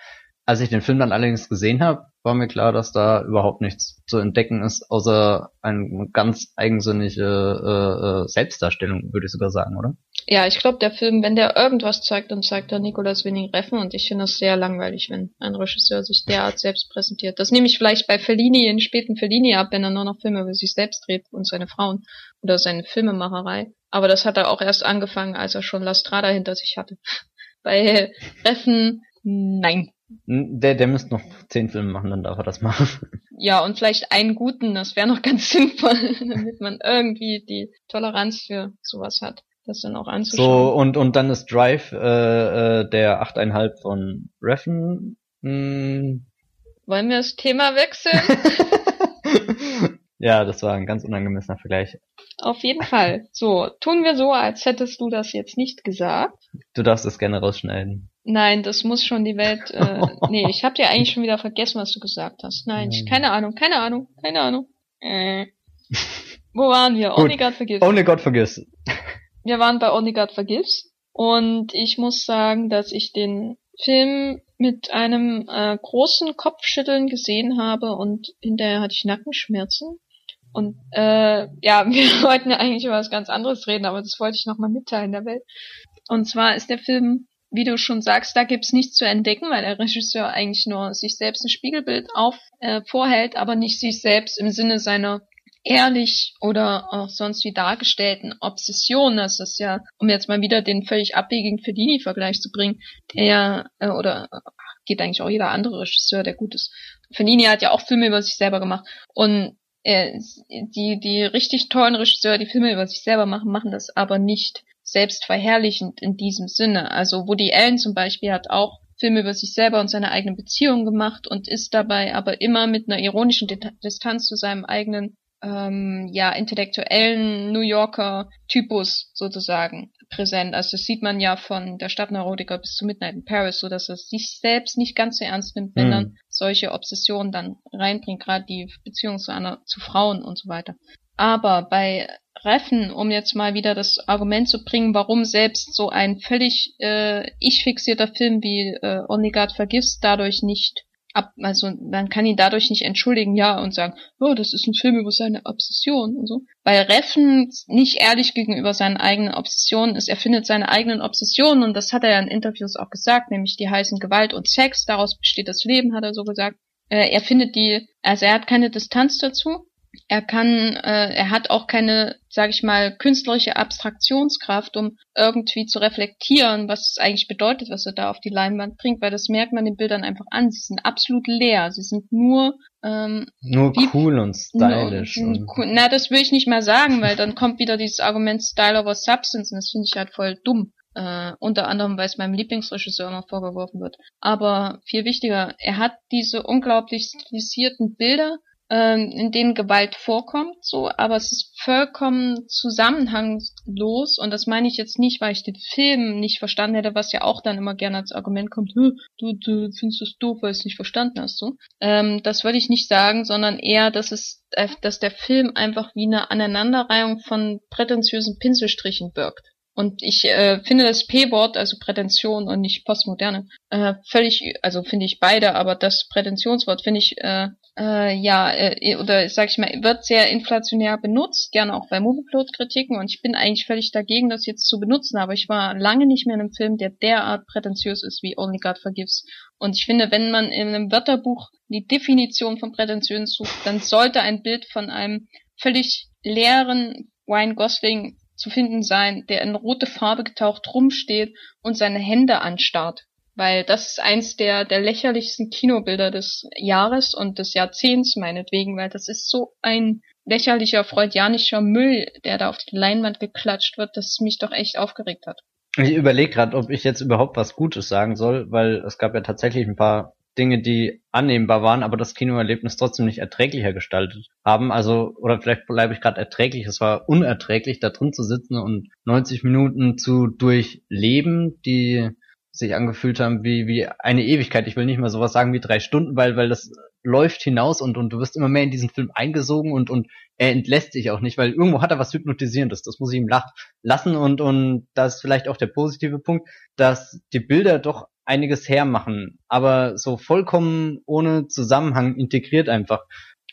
Als ich den Film dann allerdings gesehen habe, war mir klar, dass da überhaupt nichts zu entdecken ist, außer eine ganz eigensinnige äh, äh, Selbstdarstellung, würde ich sogar sagen, oder? Ja, ich glaube, der Film, wenn der irgendwas zeigt, dann zeigt er Nicolas Winning Reffen und ich finde das sehr langweilig, wenn ein Regisseur sich derart selbst präsentiert. Das nehme ich vielleicht bei Fellini, in späten Fellini ab, wenn er nur noch Filme über sich selbst dreht und seine Frauen oder seine Filmemacherei. Aber das hat er auch erst angefangen, als er schon La Strada hinter sich hatte. bei Reffen, nein. Der, der müsste noch zehn Filme machen, dann darf er das machen. Ja, und vielleicht einen guten, das wäre noch ganz sinnvoll, damit man irgendwie die Toleranz für sowas hat, das dann auch anzuschauen. So, und, und dann ist Drive äh, äh, der 8,5 von Reffen. Hm. Wollen wir das Thema wechseln? ja, das war ein ganz unangemessener Vergleich. Auf jeden Fall. So, tun wir so, als hättest du das jetzt nicht gesagt. Du darfst es gerne rausschneiden. Nein, das muss schon die Welt. Äh, nee, ich habe dir eigentlich schon wieder vergessen, was du gesagt hast. Nein, ich, keine Ahnung, keine Ahnung, keine Ahnung. Äh, wo waren wir? Only God Forgives. Only God Forgives. Wir waren bei Only God Forgives und ich muss sagen, dass ich den Film mit einem äh, großen Kopfschütteln gesehen habe und hinterher hatte ich Nackenschmerzen. Und äh, ja, wir wollten ja eigentlich über was ganz anderes reden, aber das wollte ich nochmal mitteilen der Welt. Und zwar ist der Film wie du schon sagst, da gibt's nichts zu entdecken, weil der Regisseur eigentlich nur sich selbst ein Spiegelbild auf äh, vorhält, aber nicht sich selbst im Sinne seiner ehrlich oder auch sonst wie dargestellten Obsession. Das ist ja, um jetzt mal wieder den völlig abwegigen Fellini-Vergleich zu bringen, der äh, oder geht eigentlich auch jeder andere Regisseur, der gut ist. Fellini hat ja auch Filme über sich selber gemacht und äh, die die richtig tollen Regisseure, die Filme über sich selber machen, machen das aber nicht selbstverherrlichend in diesem Sinne. Also Woody Allen zum Beispiel hat auch Filme über sich selber und seine eigene Beziehung gemacht und ist dabei aber immer mit einer ironischen Distanz zu seinem eigenen ähm, ja intellektuellen New Yorker Typus sozusagen präsent. Also das sieht man ja von der Stadtneurotiker bis zu Midnight in Paris, so dass er sich selbst nicht ganz so ernst nimmt, wenn mhm. dann solche Obsessionen dann reinbringt, gerade die Beziehung zu einer zu Frauen und so weiter. Aber bei Reffen, um jetzt mal wieder das Argument zu bringen, warum selbst so ein völlig äh, ich-fixierter Film wie äh, Only God Forgives dadurch nicht ab, also man kann ihn dadurch nicht entschuldigen, ja, und sagen, oh, das ist ein Film über seine Obsession und so. Weil Reffen nicht ehrlich gegenüber seinen eigenen Obsessionen ist. Er findet seine eigenen Obsessionen und das hat er ja in Interviews auch gesagt, nämlich die heißen Gewalt und Sex, daraus besteht das Leben, hat er so gesagt. Äh, er findet die, also er hat keine Distanz dazu er kann, äh, er hat auch keine, sage ich mal, künstlerische Abstraktionskraft, um irgendwie zu reflektieren, was es eigentlich bedeutet, was er da auf die Leinwand bringt, weil das merkt man den Bildern einfach an. Sie sind absolut leer. Sie sind nur ähm, nur wie, cool und stylisch. Nur, cool. Na, das will ich nicht mal sagen, weil dann kommt wieder dieses Argument Style over Substance und das finde ich halt voll dumm. Äh, unter anderem, weil es meinem Lieblingsregisseur immer vorgeworfen wird. Aber viel wichtiger, er hat diese unglaublich stilisierten Bilder, ähm, in denen Gewalt vorkommt, so, aber es ist vollkommen zusammenhangslos und das meine ich jetzt nicht, weil ich den Film nicht verstanden hätte, was ja auch dann immer gerne als Argument kommt, du, du findest es doof, weil du es nicht verstanden hast, so. Ähm, das würde ich nicht sagen, sondern eher, dass es, äh, dass der Film einfach wie eine Aneinanderreihung von prätentiösen Pinselstrichen wirkt. Und ich äh, finde das P-Wort, also Prätension und nicht Postmoderne, äh, völlig, also finde ich beide, aber das Prätentionswort finde ich, äh, äh, ja, äh, oder sag ich mal, wird sehr inflationär benutzt, gerne auch bei Movieplot-Kritiken und ich bin eigentlich völlig dagegen, das jetzt zu benutzen, aber ich war lange nicht mehr in einem Film, der derart prätentiös ist wie Only God Forgives. Und ich finde, wenn man in einem Wörterbuch die Definition von Prätension sucht, dann sollte ein Bild von einem völlig leeren Ryan Gosling zu finden sein, der in rote Farbe getaucht rumsteht und seine Hände anstarrt. Weil das ist eins der, der lächerlichsten Kinobilder des Jahres und des Jahrzehnts meinetwegen, weil das ist so ein lächerlicher freudianischer Müll, der da auf die Leinwand geklatscht wird, das mich doch echt aufgeregt hat. Ich überlege gerade, ob ich jetzt überhaupt was Gutes sagen soll, weil es gab ja tatsächlich ein paar Dinge, die annehmbar waren, aber das Kinoerlebnis trotzdem nicht erträglicher gestaltet haben. Also, oder vielleicht bleibe ich gerade erträglich. Es war unerträglich, da drin zu sitzen und 90 Minuten zu durchleben, die sich angefühlt haben wie, wie eine Ewigkeit. Ich will nicht mal sowas sagen wie drei Stunden, weil, weil das läuft hinaus und, und du wirst immer mehr in diesen Film eingesogen und, und er entlässt sich auch nicht, weil irgendwo hat er was Hypnotisierendes. Das muss ich ihm lassen und, und das ist vielleicht auch der positive Punkt, dass die Bilder doch einiges hermachen, aber so vollkommen ohne Zusammenhang integriert einfach.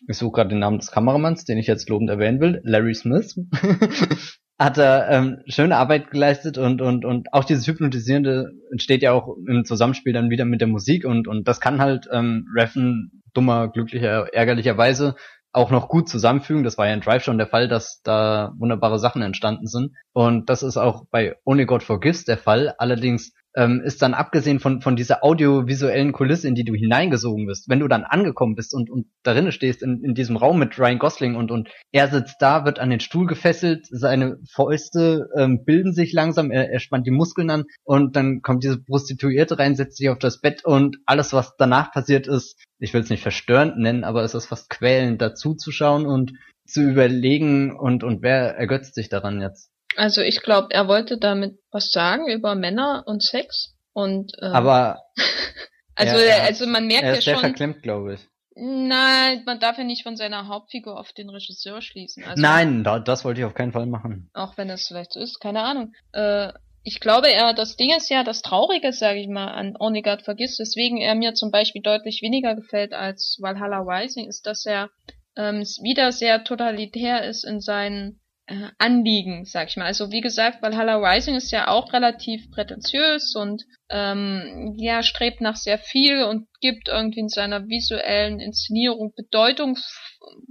Ich suche gerade den Namen des Kameramanns, den ich jetzt lobend erwähnen will, Larry Smith. hat er ähm, schöne Arbeit geleistet und und und auch dieses hypnotisierende entsteht ja auch im Zusammenspiel dann wieder mit der Musik und und das kann halt ähm, Reffen dummer glücklicher ärgerlicherweise auch noch gut zusammenfügen. Das war ja in Drive schon der Fall, dass da wunderbare Sachen entstanden sind und das ist auch bei Only God Forgives der Fall. Allerdings ähm, ist dann abgesehen von, von dieser audiovisuellen Kulisse, in die du hineingesogen bist, wenn du dann angekommen bist und, und darinne stehst in, in diesem Raum mit Ryan Gosling und, und er sitzt da, wird an den Stuhl gefesselt, seine Fäuste ähm, bilden sich langsam, er, er spannt die Muskeln an und dann kommt diese Prostituierte rein, setzt sich auf das Bett und alles, was danach passiert ist, ich will es nicht verstörend nennen, aber es ist fast quälend, dazu zu schauen und zu überlegen und, und wer ergötzt sich daran jetzt? Also ich glaube, er wollte damit was sagen über Männer und Sex und ähm, aber also er, also man merkt er ist ja sehr verklemmt, glaube ich. Nein, man darf ja nicht von seiner Hauptfigur auf den Regisseur schließen. Also, Nein, da, das wollte ich auf keinen Fall machen. Auch wenn es vielleicht so ist, keine Ahnung. Äh, ich glaube, er, das Ding ist ja das Traurige, sage ich mal, an Onigard vergisst, weswegen er mir zum Beispiel deutlich weniger gefällt als Valhalla Rising, ist, dass er ähm, wieder sehr totalitär ist in seinen äh, Anliegen, sag ich mal. Also wie gesagt, Valhalla Rising ist ja auch relativ prätentiös und ähm, ja, strebt nach sehr viel und gibt irgendwie in seiner visuellen Inszenierung Bedeutung,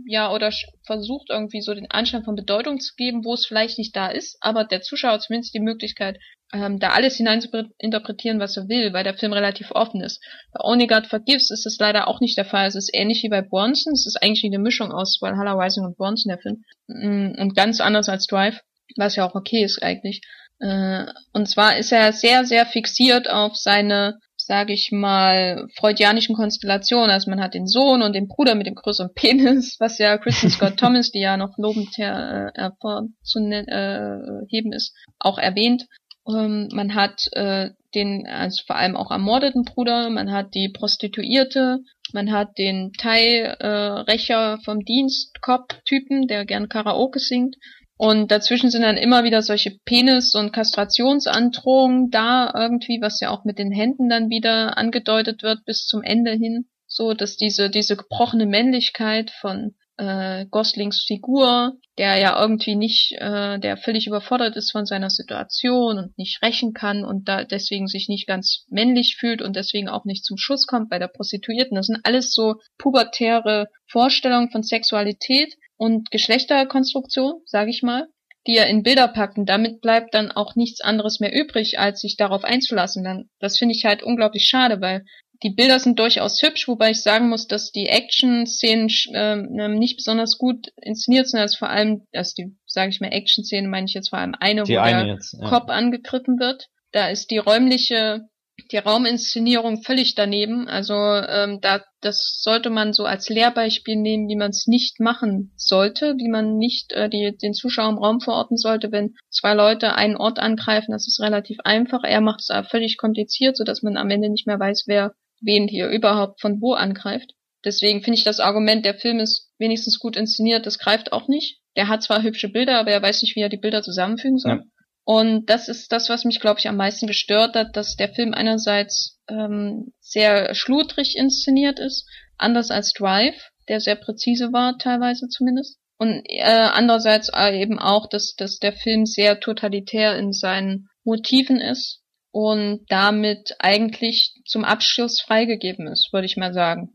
ja, oder versucht irgendwie so den Anschein von Bedeutung zu geben, wo es vielleicht nicht da ist, aber der Zuschauer zumindest die Möglichkeit, ähm, da alles hinein zu interpretieren, was er will, weil der Film relativ offen ist. Bei Only God Forgives ist es leider auch nicht der Fall. Es ist ähnlich wie bei Bronson. Es ist eigentlich eine Mischung aus Valhalla Rising und Bronson, der Film. Mm, und ganz anders als Drive, was ja auch okay ist eigentlich. Äh, und zwar ist er sehr, sehr fixiert auf seine, sage ich mal, freudianischen Konstellationen. Also man hat den Sohn und den Bruder mit dem größeren Penis, was ja Kristen Scott Thomas, die ja noch lobend her, äh, hervorzuheben äh, ist, auch erwähnt. Ähm, man hat äh, den, also vor allem auch ermordeten Bruder, man hat die Prostituierte, man hat den Thai-Rächer äh, vom Dienst-Cop-Typen, der gern Karaoke singt. Und dazwischen sind dann immer wieder solche Penis- und Kastrationsandrohungen da irgendwie, was ja auch mit den Händen dann wieder angedeutet wird bis zum Ende hin. So, dass diese, diese gebrochene Männlichkeit von äh, Goslings Figur, der ja irgendwie nicht, äh, der völlig überfordert ist von seiner Situation und nicht rächen kann und da deswegen sich nicht ganz männlich fühlt und deswegen auch nicht zum Schuss kommt bei der Prostituierten. Das sind alles so pubertäre Vorstellungen von Sexualität und Geschlechterkonstruktion, sage ich mal, die er in Bilder packt und damit bleibt dann auch nichts anderes mehr übrig, als sich darauf einzulassen. Dann, das finde ich halt unglaublich schade, weil die Bilder sind durchaus hübsch, wobei ich sagen muss, dass die Action-Szenen äh, nicht besonders gut inszeniert sind, als vor allem, also die, sage ich mal, Action-Szene meine ich jetzt vor allem eine, die wo eine der jetzt, ja. Kopf angegriffen wird. Da ist die räumliche, die Rauminszenierung völlig daneben. Also ähm, da, das sollte man so als Lehrbeispiel nehmen, wie man es nicht machen sollte, wie man nicht äh, die, den Zuschauer im Raum verorten sollte, wenn zwei Leute einen Ort angreifen. Das ist relativ einfach. Er macht es aber völlig kompliziert, so dass man am Ende nicht mehr weiß, wer wen hier überhaupt von wo angreift. Deswegen finde ich das Argument, der Film ist wenigstens gut inszeniert, das greift auch nicht. Der hat zwar hübsche Bilder, aber er weiß nicht, wie er die Bilder zusammenfügen soll. Ja. Und das ist das, was mich, glaube ich, am meisten gestört hat, dass der Film einerseits ähm, sehr schludrig inszeniert ist, anders als Drive, der sehr präzise war, teilweise zumindest. Und äh, andererseits eben auch, dass, dass der Film sehr totalitär in seinen Motiven ist und damit eigentlich zum Abschluss freigegeben ist, würde ich mal sagen.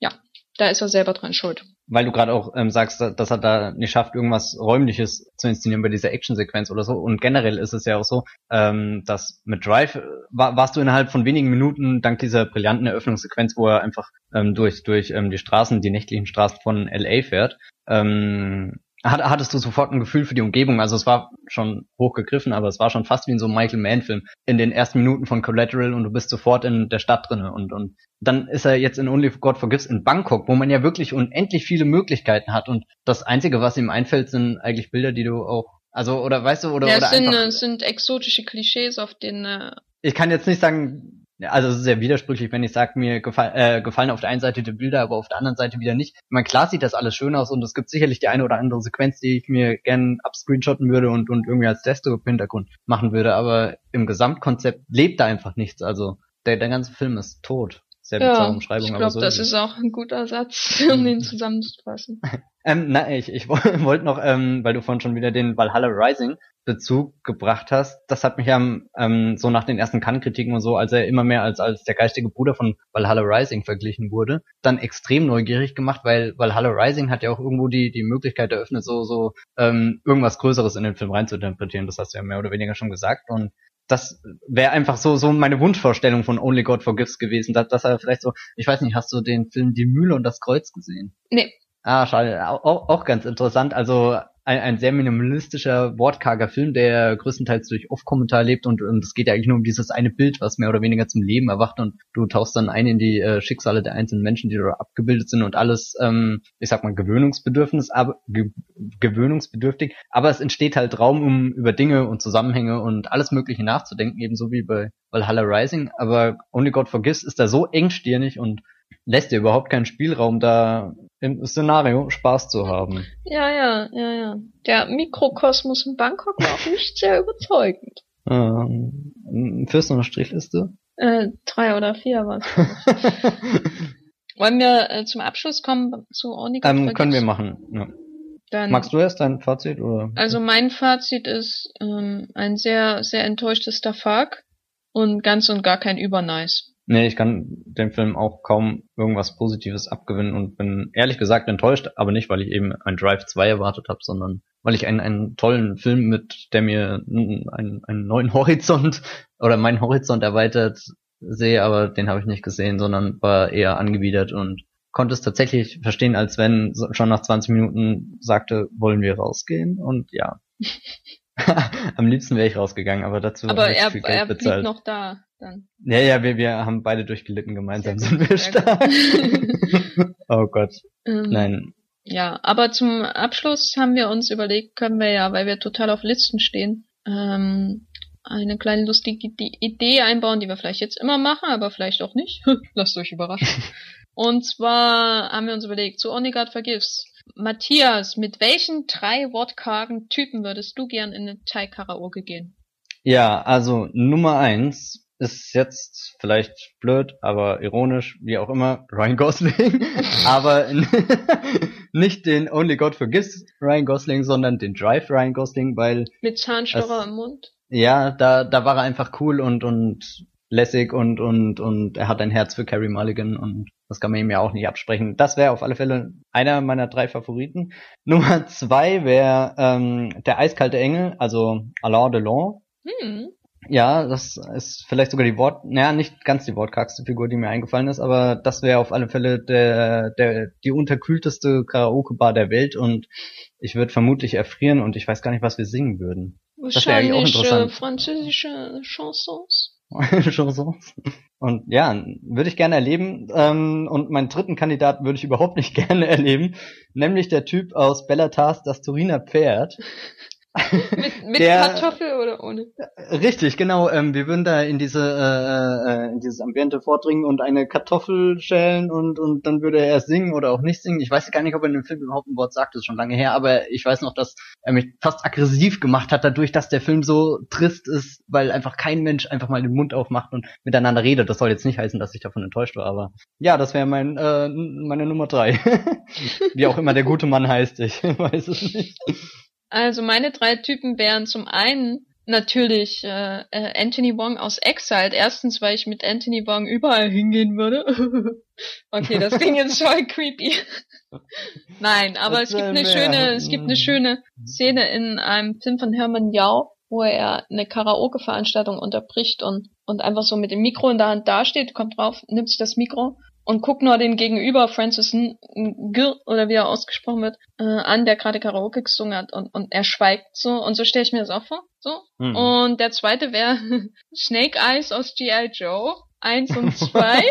Ja, da ist er selber dran schuld. Weil du gerade auch ähm, sagst, dass er da nicht schafft, irgendwas Räumliches zu inszenieren bei dieser Actionsequenz oder so. Und generell ist es ja auch so, ähm, dass mit Drive war, warst du innerhalb von wenigen Minuten dank dieser brillanten Eröffnungssequenz, wo er einfach ähm, durch durch ähm, die Straßen, die nächtlichen Straßen von LA fährt, ähm, hattest du sofort ein Gefühl für die Umgebung. Also es war schon hochgegriffen, aber es war schon fast wie in so einem Michael Mann-Film in den ersten Minuten von Collateral und du bist sofort in der Stadt drinne und, und dann ist er jetzt in Only God Forgives in Bangkok, wo man ja wirklich unendlich viele Möglichkeiten hat und das Einzige, was ihm einfällt, sind eigentlich Bilder, die du auch, also, oder weißt du, oder, ja, oder es sind, einfach, sind exotische Klischees, auf denen äh, ich kann jetzt nicht sagen, also es ist sehr widersprüchlich, wenn ich sage, mir gefall, äh, gefallen auf der einen Seite die Bilder, aber auf der anderen Seite wieder nicht. Ich meine, klar sieht das alles schön aus und es gibt sicherlich die eine oder andere Sequenz, die ich mir gern abscreenshotten würde und, und irgendwie als Desktop-Hintergrund machen würde, aber im Gesamtkonzept lebt da einfach nichts. Also der, der ganze Film ist tot. Sehr bizarre ja, Umschreibung, ich glaube, so das ist auch ein guter Satz, um den zusammenzufassen. Ähm, na, ich, ich wollte noch, ähm, weil du vorhin schon wieder den Valhalla Rising Bezug gebracht hast, das hat mich ja ähm, so nach den ersten Kann-Kritiken und so, als er immer mehr als, als der geistige Bruder von Valhalla Rising verglichen wurde, dann extrem neugierig gemacht, weil Valhalla Rising hat ja auch irgendwo die, die Möglichkeit eröffnet, so, so ähm, irgendwas Größeres in den Film reinzuinterpretieren. Das hast du ja mehr oder weniger schon gesagt. Und das wäre einfach so so meine Wunschvorstellung von Only God Forgives gewesen, dass, dass er vielleicht so, ich weiß nicht, hast du den Film Die Mühle und das Kreuz gesehen? Nee, Ah, schade. Auch, auch ganz interessant. Also ein, ein sehr minimalistischer, wortkarger Film, der größtenteils durch Off-Kommentar lebt und, und es geht ja eigentlich nur um dieses eine Bild, was mehr oder weniger zum Leben erwacht und du tauchst dann ein in die äh, Schicksale der einzelnen Menschen, die da abgebildet sind und alles, ähm, ich sag mal, gewöhnungsbedürfnis, aber ge gewöhnungsbedürftig, aber es entsteht halt Raum, um über Dinge und Zusammenhänge und alles Mögliche nachzudenken, ebenso wie bei Valhalla Rising, aber Only God Forgives ist da so engstirnig und lässt dir überhaupt keinen Spielraum, da im Szenario Spaß zu haben. ja, ja, ja, ja. Der Mikrokosmos in Bangkok war auch nicht sehr überzeugend. Ähm, führst du eine Strichliste? Äh, drei oder vier was. Wollen wir äh, zum Abschluss kommen zu God ähm, können wir machen. Ja. Dann, Magst du erst dein Fazit oder? Also mein Fazit ist ähm, ein sehr, sehr enttäuschtes Starfuck und ganz und gar kein Übernice. Nee, ich kann dem Film auch kaum irgendwas Positives abgewinnen und bin ehrlich gesagt enttäuscht, aber nicht, weil ich eben ein Drive 2 erwartet habe, sondern weil ich einen, einen tollen Film mit, der mir einen, einen neuen Horizont oder meinen Horizont erweitert sehe, aber den habe ich nicht gesehen, sondern war eher angewidert und konnte es tatsächlich verstehen, als wenn schon nach 20 Minuten sagte, wollen wir rausgehen? Und ja. Am liebsten wäre ich rausgegangen, aber dazu Aber er, viel Geld er blieb bezahlt. noch da. Dann. Ja, ja, wir, wir haben beide durchgelitten gemeinsam, sind wir stark. oh Gott, Ähm, nein. Ja, aber zum Abschluss haben wir uns überlegt, können wir ja, weil wir total auf Listen stehen, ähm, eine kleine lustige Ide- Idee einbauen, die wir vielleicht jetzt immer machen, aber vielleicht auch nicht. Lasst euch überraschen. Und zwar haben wir uns überlegt, zu Only God Forgives. Matthias, mit welchen drei wortkargen Typen würdest du gern in eine Thai-Karaoke gehen? Ja, also Nummer eins ist jetzt vielleicht blöd, aber ironisch, wie auch immer, Ryan Gosling. aber nicht den Only God Forgives Ryan Gosling, sondern den Drive Ryan Gosling, weil Mit Zahnstocher im Mund? ja, da, da war er einfach cool und, und lässig und, und, und er hat ein Herz für Carrie Mulligan und das kann man ihm ja auch nicht absprechen. Das wäre auf alle Fälle einer meiner drei Favoriten. Nummer zwei wäre ähm, der eiskalte Engel, also Alain Delon. Hm. Ja, das ist vielleicht sogar die Wort, naja, nicht ganz die wortkargste Figur, die mir eingefallen ist, aber das wäre auf alle Fälle der, der, die unterkühlteste Karaoke-Bar der Welt und ich würde vermutlich erfrieren und ich weiß gar nicht, was wir singen würden. wäre eigentlich auch Wahrscheinlich äh, interessant. französische Chansons. Chansons. Und ja, würde ich gerne erleben. Ähm, und meinen dritten Kandidaten würde ich überhaupt nicht gerne erleben, nämlich der Typ aus Bellatars, das Turiner Pferd. Mit, mit Der- Kartoffel oder ohne? Richtig, genau. Ähm, wir würden da in diese äh, äh, in dieses Ambiente vordringen und eine Kartoffel schälen und und dann würde er singen oder auch nicht singen. Ich weiß gar nicht, ob er in dem Film überhaupt ein Wort sagt, das ist schon lange her, aber ich weiß noch, dass er mich fast aggressiv gemacht hat, dadurch, dass der Film so trist ist, weil einfach kein Mensch einfach mal den Mund aufmacht und miteinander redet. Das soll jetzt nicht heißen, dass ich davon enttäuscht war, aber ja, das wäre mein äh, meine Nummer drei. Wie auch immer der gute Mann heißt, ich weiß es nicht. Also meine drei Typen wären zum einen natürlich äh, äh, Anthony Wong aus Exiled. Erstens, weil ich mit Anthony Wong überall hingehen würde. okay, das klingt jetzt voll creepy. Nein, aber es gibt eine mehr. schöne, es gibt eine schöne Szene in einem Film von Herman Yao, wo er eine Karaoke-Veranstaltung unterbricht und und einfach so mit dem Mikro in der Hand dasteht, kommt drauf, nimmt sich das Mikro und guckt nur den Gegenüber, Francis N- G oder wie er ausgesprochen wird, äh, an, der gerade Karaoke gesungen hat und, und er schweigt so und so stelle ich mir das auch vor. So. Hm. Und der zweite wäre Snake Eyes aus G.I. Joe. 1 und 2,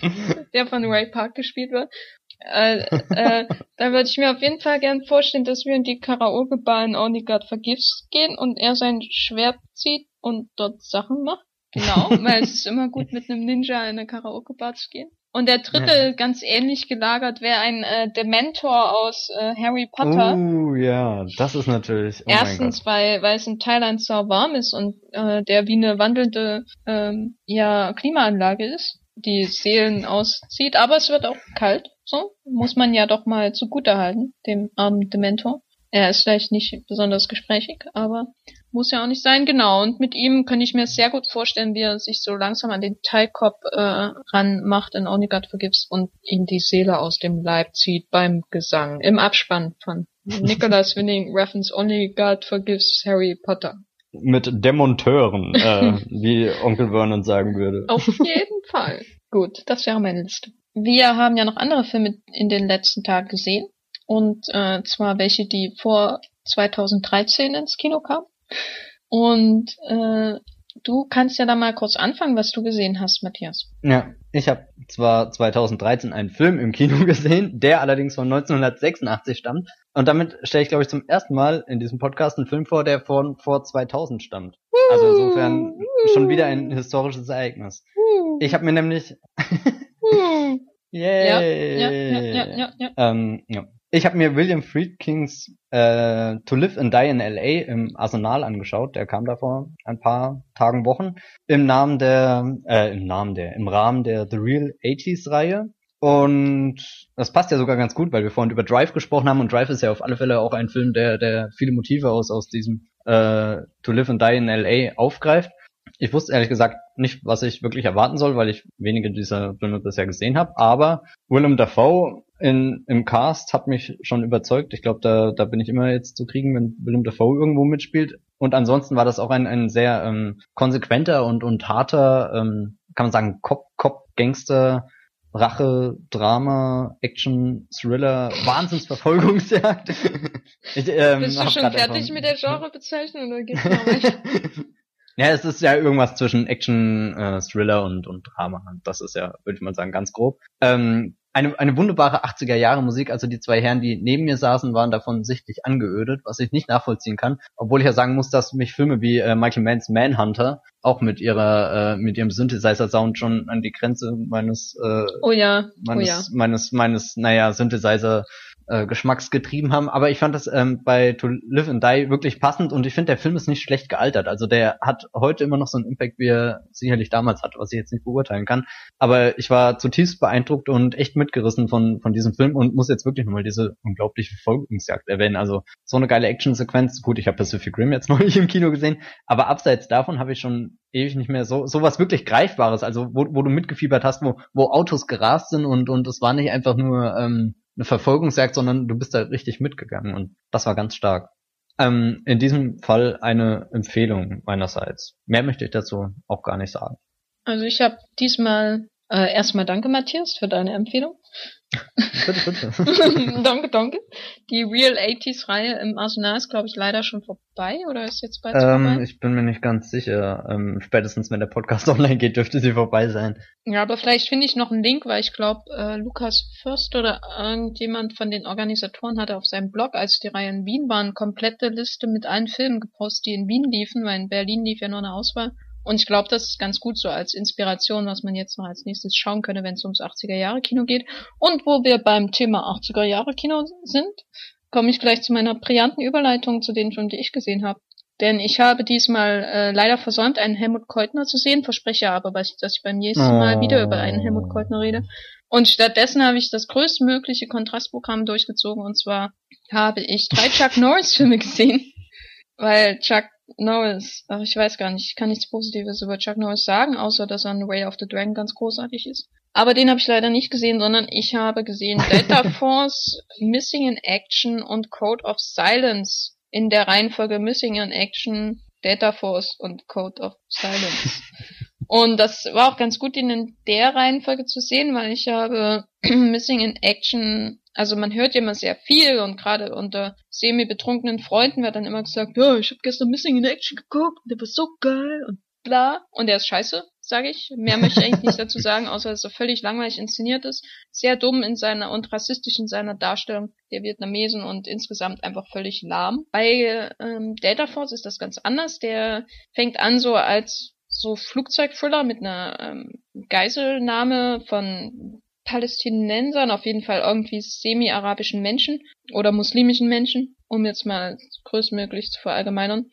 der von Ray Park gespielt wird. Äh, äh, da würde ich mir auf jeden Fall gern vorstellen, dass wir in die Karaoke-Bar in Only God Forgives gehen und er sein Schwert zieht und dort Sachen macht. Genau, weil es ist immer gut, mit einem Ninja in eine Karaoke-Bar zu gehen. Und der dritte, ja. ganz ähnlich gelagert, wäre ein äh, Dementor aus äh, Harry Potter. Oh ja, das ist natürlich. Oh Erstens, weil, weil es in Thailand so warm ist und äh, der wie eine wandelnde ähm, ja, Klimaanlage ist, die Seelen auszieht, aber es wird auch kalt. So, muss man ja doch mal zugutehalten, dem armen Dementor. Er ist vielleicht nicht besonders gesprächig, aber muss ja auch nicht sein, genau. Und mit ihm kann ich mir sehr gut vorstellen, wie er sich so langsam an den Teilkopf äh, ranmacht in Only God Forgives und ihm die Seele aus dem Leib zieht beim Gesang. Im Abspann von Nicholas Winning Reference Only God Forgives Harry Potter. Mit Demonteuren, äh, wie Onkel Vernon sagen würde. Auf jeden Fall. Gut, das wäre meine Liste. Wir haben ja noch andere Filme in den letzten Tagen gesehen. Und äh, zwar welche, die vor 2013 ins Kino kamen. Und äh, du kannst ja da mal kurz anfangen, was du gesehen hast, Matthias. Ja, ich habe zwar 2013 einen Film im Kino gesehen, der allerdings von 1986 stammt. Und damit stelle ich, glaube ich, zum ersten Mal in diesem Podcast einen Film vor, der von vor 2000 stammt. Also insofern schon wieder ein historisches Ereignis. Ich habe mir nämlich Yay! Ja, ja, ja, ja, ja, ja. Ähm, ja. Ich habe mir William Friedkins äh, To Live and Die in L.A. im Arsenal angeschaut. Der kam da vor ein paar Tagen, Wochen im Namen der, äh, im Namen der, im Rahmen der The Real 80s Reihe. Und das passt ja sogar ganz gut, weil wir vorhin über Drive gesprochen haben und Drive ist ja auf alle Fälle auch ein Film, der, der viele Motive aus, aus diesem äh, To Live and Die in L.A. aufgreift. Ich wusste ehrlich gesagt nicht, was ich wirklich erwarten soll, weil ich wenige dieser Filme bisher gesehen habe. Aber Willem Dafoe in, im Cast hat mich schon überzeugt. Ich glaube, da, da bin ich immer jetzt zu kriegen, wenn Willem Dafoe irgendwo mitspielt. Und ansonsten war das auch ein, ein sehr ähm, konsequenter und, und harter, ähm, kann man sagen, Cop, Cop, Gangster, Rache, Drama, Action, Thriller, Wahnsinnsverfolgungsjagd. ich, ähm, Bist du schon fertig mit der Genrebezeichnung oder geht's noch weiter? Ja, es ist ja irgendwas zwischen Action, äh, Thriller und, und Drama. Das ist ja, würde ich mal sagen, ganz grob. Ähm, eine, eine wunderbare 80er Jahre Musik, also die zwei Herren, die neben mir saßen, waren davon sichtlich angeödet, was ich nicht nachvollziehen kann, obwohl ich ja sagen muss, dass mich Filme wie äh, Michael Manns Manhunter auch mit ihrer äh, mit ihrem Synthesizer Sound schon an die Grenze meines äh, oh ja meines oh ja. meines meines naja Synthesizer äh, geschmacksgetrieben haben. Aber ich fand das ähm, bei To Live and Die wirklich passend und ich finde, der Film ist nicht schlecht gealtert. Also der hat heute immer noch so einen Impact, wie er sicherlich damals hat, was ich jetzt nicht beurteilen kann. Aber ich war zutiefst beeindruckt und echt mitgerissen von, von diesem Film und muss jetzt wirklich nochmal diese unglaubliche Verfolgungsjagd erwähnen. Also so eine geile Actionsequenz. Gut, ich habe Pacific Rim jetzt neulich im Kino gesehen, aber abseits davon habe ich schon ewig nicht mehr so sowas wirklich greifbares, also wo, wo du mitgefiebert hast, wo, wo Autos gerast sind und und es war nicht einfach nur ähm, eine Verfolgungsjagd, sondern du bist da richtig mitgegangen und das war ganz stark. Ähm, in diesem Fall eine Empfehlung meinerseits. Mehr möchte ich dazu auch gar nicht sagen. Also ich habe diesmal äh, erstmal danke Matthias für deine Empfehlung. bitte, bitte. danke, danke. Die Real 80s Reihe im Arsenal ist, glaube ich, leider schon vorbei oder ist jetzt bald ähm, vorbei? Ich bin mir nicht ganz sicher. Ähm, spätestens wenn der Podcast online geht, dürfte sie vorbei sein. Ja, aber vielleicht finde ich noch einen Link, weil ich glaube, äh, Lukas Fürst oder irgendjemand von den Organisatoren hatte auf seinem Blog, als die Reihe in Wien war, eine komplette Liste mit allen Filmen gepostet, die in Wien liefen, weil in Berlin lief ja nur eine Auswahl. Und ich glaube, das ist ganz gut so als Inspiration, was man jetzt noch als nächstes schauen könnte, wenn es ums 80er Jahre Kino geht. Und wo wir beim Thema 80er Jahre Kino sind, komme ich gleich zu meiner brillanten Überleitung zu den Filmen, die ich gesehen habe. Denn ich habe diesmal äh, leider versäumt, einen Helmut Keutner zu sehen, verspreche aber, dass ich beim nächsten Mal wieder über einen Helmut Keutner rede. Und stattdessen habe ich das größtmögliche Kontrastprogramm durchgezogen und zwar habe ich drei Chuck Norris Filme gesehen, weil Chuck Norris, ach, ich weiß gar nicht, ich kann nichts Positives über Chuck Norris sagen, außer dass er in The Way of the Dragon ganz großartig ist. Aber den habe ich leider nicht gesehen, sondern ich habe gesehen Delta Force, Missing in Action und Code of Silence in der Reihenfolge Missing in Action, Delta Force und Code of Silence. Und das war auch ganz gut, ihn in der Reihenfolge zu sehen, weil ich habe Missing in Action also man hört ja immer sehr viel und gerade unter semi-betrunkenen Freunden wird dann immer gesagt, ja, ich habe gestern Missing in Action geguckt, der war so geil und bla. Und der ist scheiße. sage ich. Mehr möchte ich eigentlich nicht dazu sagen, außer dass er völlig langweilig inszeniert ist. Sehr dumm in seiner und rassistisch in seiner Darstellung der Vietnamesen und insgesamt einfach völlig lahm. Bei ähm, Delta Force ist das ganz anders. Der fängt an so als so Flugzeugthriller mit einer ähm, Geiselnahme von Palästinensern, auf jeden Fall irgendwie semi-arabischen Menschen oder muslimischen Menschen, um jetzt mal größtmöglich zu verallgemeinern,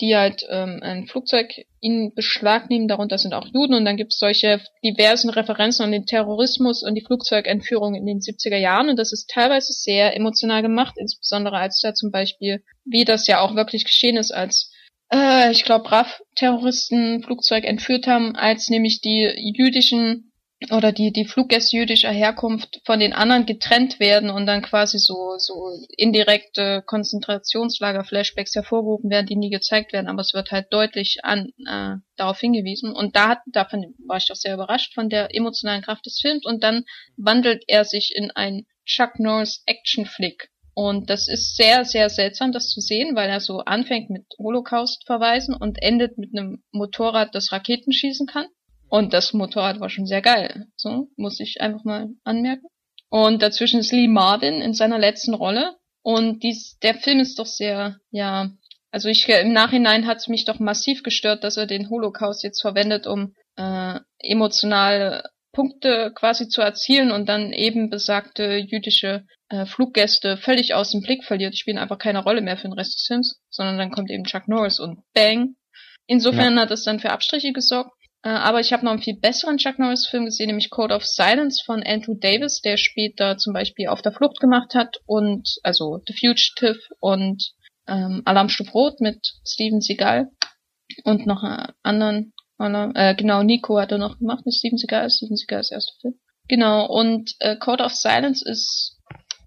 die halt ähm, ein Flugzeug in Beschlag nehmen, darunter sind auch Juden. Und dann gibt es solche diversen Referenzen an den Terrorismus und die Flugzeugentführung in den 70er Jahren. Und das ist teilweise sehr emotional gemacht, insbesondere als da zum Beispiel, wie das ja auch wirklich geschehen ist, als äh, ich glaube, RAF-Terroristen Flugzeug entführt haben, als nämlich die jüdischen oder die, die Fluggäste jüdischer Herkunft von den anderen getrennt werden und dann quasi so, so indirekte Konzentrationslager-Flashbacks hervorgehoben werden, die nie gezeigt werden, aber es wird halt deutlich an, äh, darauf hingewiesen. Und da hat, davon war ich doch sehr überrascht von der emotionalen Kraft des Films und dann wandelt er sich in ein Chuck Norris Action-Flick. Und das ist sehr, sehr seltsam, das zu sehen, weil er so anfängt mit Holocaust-Verweisen und endet mit einem Motorrad, das Raketen schießen kann. Und das Motorrad war schon sehr geil. So, muss ich einfach mal anmerken. Und dazwischen ist Lee Marvin in seiner letzten Rolle. Und dies, der Film ist doch sehr, ja, also ich im Nachhinein hat es mich doch massiv gestört, dass er den Holocaust jetzt verwendet, um äh, emotionale Punkte quasi zu erzielen und dann eben besagte jüdische äh, Fluggäste völlig aus dem Blick verliert. Die spielen einfach keine Rolle mehr für den Rest des Films, sondern dann kommt eben Chuck Norris und bang. Insofern ja. hat es dann für Abstriche gesorgt. Äh, aber ich habe noch einen viel besseren Chuck Norris-Film gesehen, nämlich Code of Silence von Andrew Davis, der später zum Beispiel Auf der Flucht gemacht hat und also The Fugitive und ähm, Alarmstufe Rot mit Steven Seagal und noch einen anderen, äh, genau, Nico hat er noch gemacht mit Steven Seagal, Steven Seagal ist der erste Film. Genau, und äh, Code of Silence ist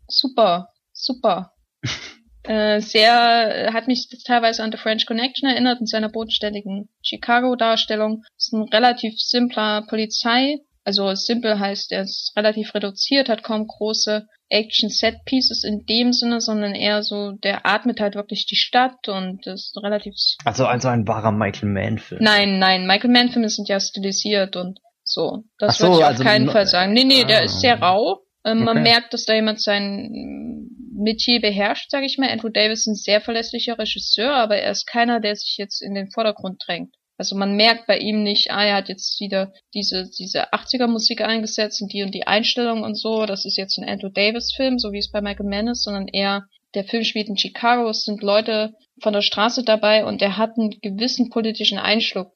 super, super. Äh, sehr, hat mich teilweise an The French Connection erinnert in seiner bodenständigen Chicago-Darstellung. Ist ein relativ simpler Polizei, also simpel heißt, er ist relativ reduziert, hat kaum große Action-Set-Pieces in dem Sinne, sondern eher so, der atmet halt wirklich die Stadt und ist relativ... Also also ein wahrer Michael Mann-Film. Nein, nein, Michael Mann-Filme sind ja stilisiert und so. Das so, würde ich auf also keinen Fall sagen. Nee, nee, ah. der ist sehr rau. Ähm, okay. Man merkt, dass da jemand sein Metier beherrscht, sage ich mal. Andrew Davis ist ein sehr verlässlicher Regisseur, aber er ist keiner, der sich jetzt in den Vordergrund drängt. Also man merkt bei ihm nicht, ah, er hat jetzt wieder diese, diese 80er Musik eingesetzt und die und die Einstellung und so. Das ist jetzt ein Andrew Davis Film, so wie es bei Michael Mann ist, sondern eher der Film spielt in Chicago, es sind Leute von der Straße dabei und er hat einen gewissen politischen Einschlag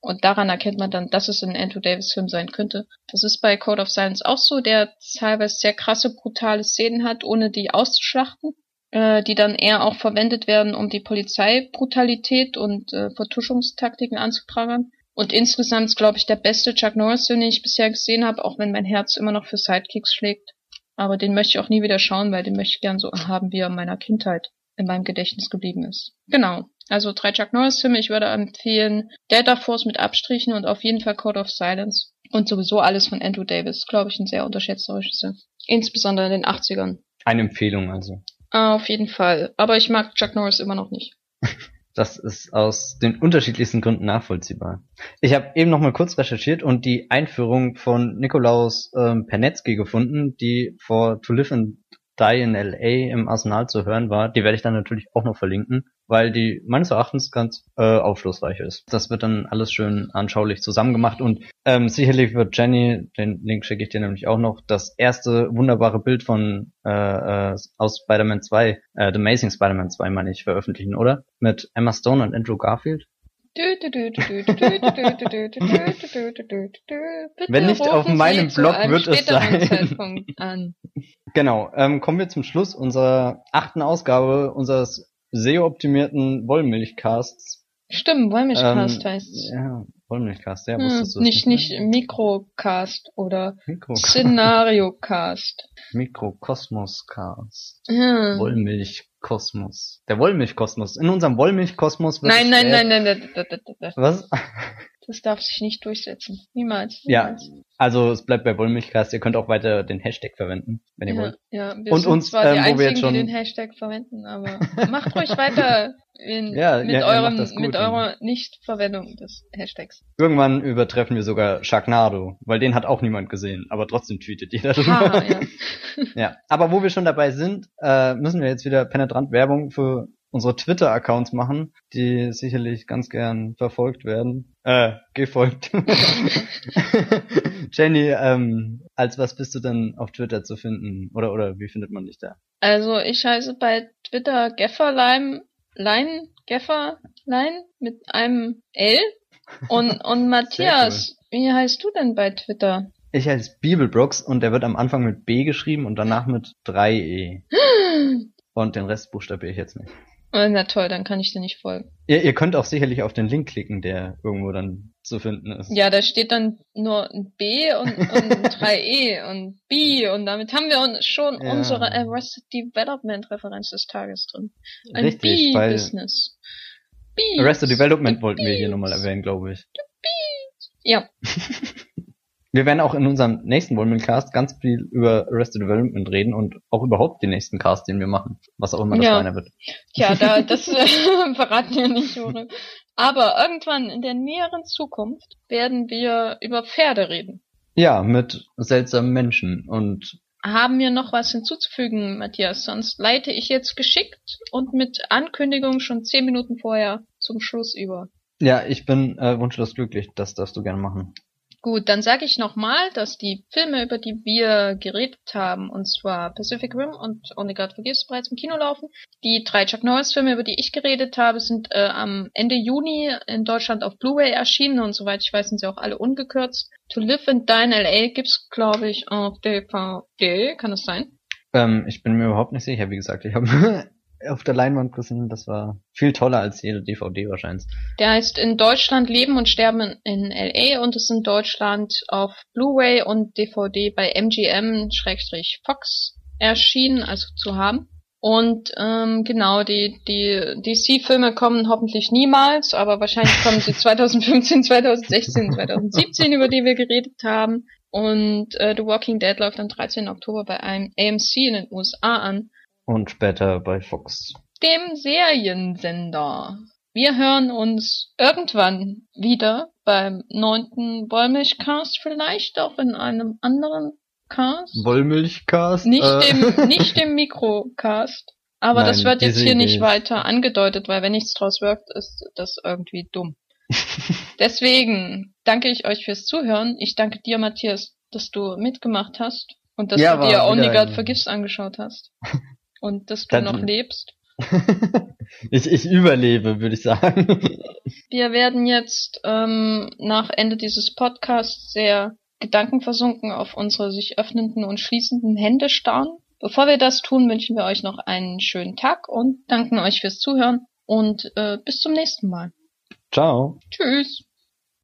und daran erkennt man dann, dass es ein Andrew Davis Film sein könnte. Das ist bei Code of Silence auch so, der teilweise sehr krasse, brutale Szenen hat, ohne die auszuschlachten, äh, die dann eher auch verwendet werden, um die Polizeibrutalität und äh, Vertuschungstaktiken anzuprangern. Und insgesamt ist, glaube ich, der beste Chuck Norris, den ich bisher gesehen habe, auch wenn mein Herz immer noch für Sidekicks schlägt. Aber den möchte ich auch nie wieder schauen, weil den möchte ich gern so haben, wie er in meiner Kindheit in meinem Gedächtnis geblieben ist. Genau. Also drei Chuck Norris Filme. Ich würde empfehlen Delta Force mit Abstrichen und auf jeden Fall Code of Silence. Und sowieso alles von Andrew Davis. Glaube ich, ein sehr unterschätzter Regisseur. Insbesondere in den 80ern. Eine Empfehlung also. Ah, auf jeden Fall. Aber ich mag Chuck Norris immer noch nicht. Das ist aus den unterschiedlichsten Gründen nachvollziehbar. Ich habe eben noch mal kurz recherchiert und die Einführung von Nikolaus ähm, Pernetzky gefunden, die vor To Live and Die in LA im Arsenal zu hören war. Die werde ich dann natürlich auch noch verlinken weil die meines Erachtens ganz äh, aufschlussreich ist. Das wird dann alles schön anschaulich zusammengemacht und ähm, sicherlich wird Jenny, den Link schicke ich dir nämlich auch noch, das erste wunderbare Bild von äh, äh, aus Spider-Man 2, äh, The Amazing Spider-Man 2 meine ich, veröffentlichen, oder? Mit Emma Stone und Andrew Garfield. Wenn nicht auf meinem Blog wird es sein. Genau, ähm, kommen wir zum Schluss unserer achten Ausgabe unseres SEO-optimierten Wollmilchcasts. Stimmt, Wollmilchcast ähm, heißt Ja, Wollmilchcast, ja, hm, wusstest du Nicht, nicht? Mikrocast oder Szenariocast. Mikrokosmoscast. Hm. Wollmilchkosmos. Der Wollmilchkosmos. In unserem Wollmilchkosmos wird Nein, nein, nein, nein, nein, nein, Was? Das darf sich nicht durchsetzen. Niemals. Ja. niemals. Also es bleibt bei Wollmilchcast. Ihr könnt auch weiter den Hashtag verwenden, wenn ihr Ja, wollt. ja, wir Und sind uns, zwar die ähm, wo wir einzigen, jetzt schon- die den Hashtag verwenden, aber macht ruhig weiter in, Ja, mit ja, eurem, gut, mit ja. eurer Nichtverwendung des Hashtags. Irgendwann übertreffen wir sogar Sharknado, weil den hat auch niemand gesehen, aber trotzdem tweetet jeder drüber. Ja. Ja, aber wo wir schon dabei sind, äh, müssen wir jetzt wieder penetrant Werbung für unsere Twitter-Accounts machen, die sicherlich ganz gern verfolgt werden. Äh, gefolgt. Jenny, ähm, als was bist du denn auf Twitter zu finden? Oder oder wie findet man dich da? Also ich heiße bei Twitter Gefferlein, Lein, Gefferlein mit einem L. Und, und Matthias, wie heißt du denn bei Twitter? Ich heiße Bibelbrooks und der wird am Anfang mit B geschrieben und danach mit 3E. Und den Rest buchstabiere ich jetzt nicht. Oh, na toll, dann kann ich dir nicht folgen. Ihr, ihr könnt auch sicherlich auf den Link klicken, der irgendwo dann zu finden ist. Ja, da steht dann nur ein B und, und ein 3E und B und damit haben wir uns schon Ja. unsere Arrested Development Referenz des Tages drin. Ein Richtig, B-Business. Arrested Development wollten wir hier nochmal erwähnen, glaube ich. Ja, Wir werden auch in unserem nächsten Wollmilchcast ganz viel über Arrested Development reden und auch überhaupt den nächsten Cast, den wir machen. Was auch immer das Ja. einer wird. Tja, da, das äh, verraten wir nicht, Jure. Aber irgendwann in der näheren Zukunft werden wir über Pferde reden. Ja, mit seltsamen Menschen und Haben wir noch was hinzuzufügen, Matthias? Sonst leite ich jetzt geschickt und mit Ankündigung schon zehn Minuten vorher zum Schluss über. ja, ich bin äh, wunschlos glücklich. Das darfst du gerne machen. Gut, dann sage ich nochmal, dass die Filme, über die wir geredet haben, und zwar Pacific Rim und Only God Forgives, bereits im Kino laufen. Die drei Chuck Norris-Filme, über die ich geredet habe, sind äh, am Ende Juni in Deutschland auf Blu-ray erschienen und soweit ich weiß, sind sie auch alle ungekürzt. To Live and Die in L.A. gibt's, glaube ich, auf DVD. Kann das sein? Ähm, ich bin mir überhaupt nicht sicher, wie gesagt. Ich habe auf der Leinwand gesehen, das war viel toller als jede DVD wahrscheinlich. Der heißt in Deutschland Leben und Sterben in, L.A. und ist in Deutschland auf Blu-ray und DVD bei MGM-Fox erschienen, also zu haben. Und ähm, genau, die, die DC-Filme kommen hoffentlich niemals, aber wahrscheinlich kommen sie 2015, 2016, 2017, über die wir geredet haben. Und äh, The Walking Dead läuft am 13. Oktober bei einem AMC in den USA an Und später bei Fox. dem Seriensender. Wir hören uns irgendwann wieder beim neunten Wollmilchcast, vielleicht auch in einem anderen Cast. Wollmilchcast? Nicht äh, dem, nicht dem Mikrocast. Aber das Nein, wird jetzt hier Idee nicht weiter angedeutet, weil wenn nichts draus wirkt, ist das irgendwie dumm. Deswegen danke ich euch fürs Zuhören. Ich danke dir, Matthias, dass du mitgemacht hast und dass Ja, du dir Only God Forgives angeschaut hast. Und dass du Dann- noch lebst. ich, ich überlebe, würde ich sagen. Wir werden jetzt ähm, nach Ende dieses Podcasts sehr gedankenversunken auf unsere sich öffnenden und schließenden Hände starren. Bevor wir das tun, wünschen wir euch noch einen schönen Tag und danken euch fürs Zuhören und äh, bis zum nächsten Mal. Ciao. Tschüss.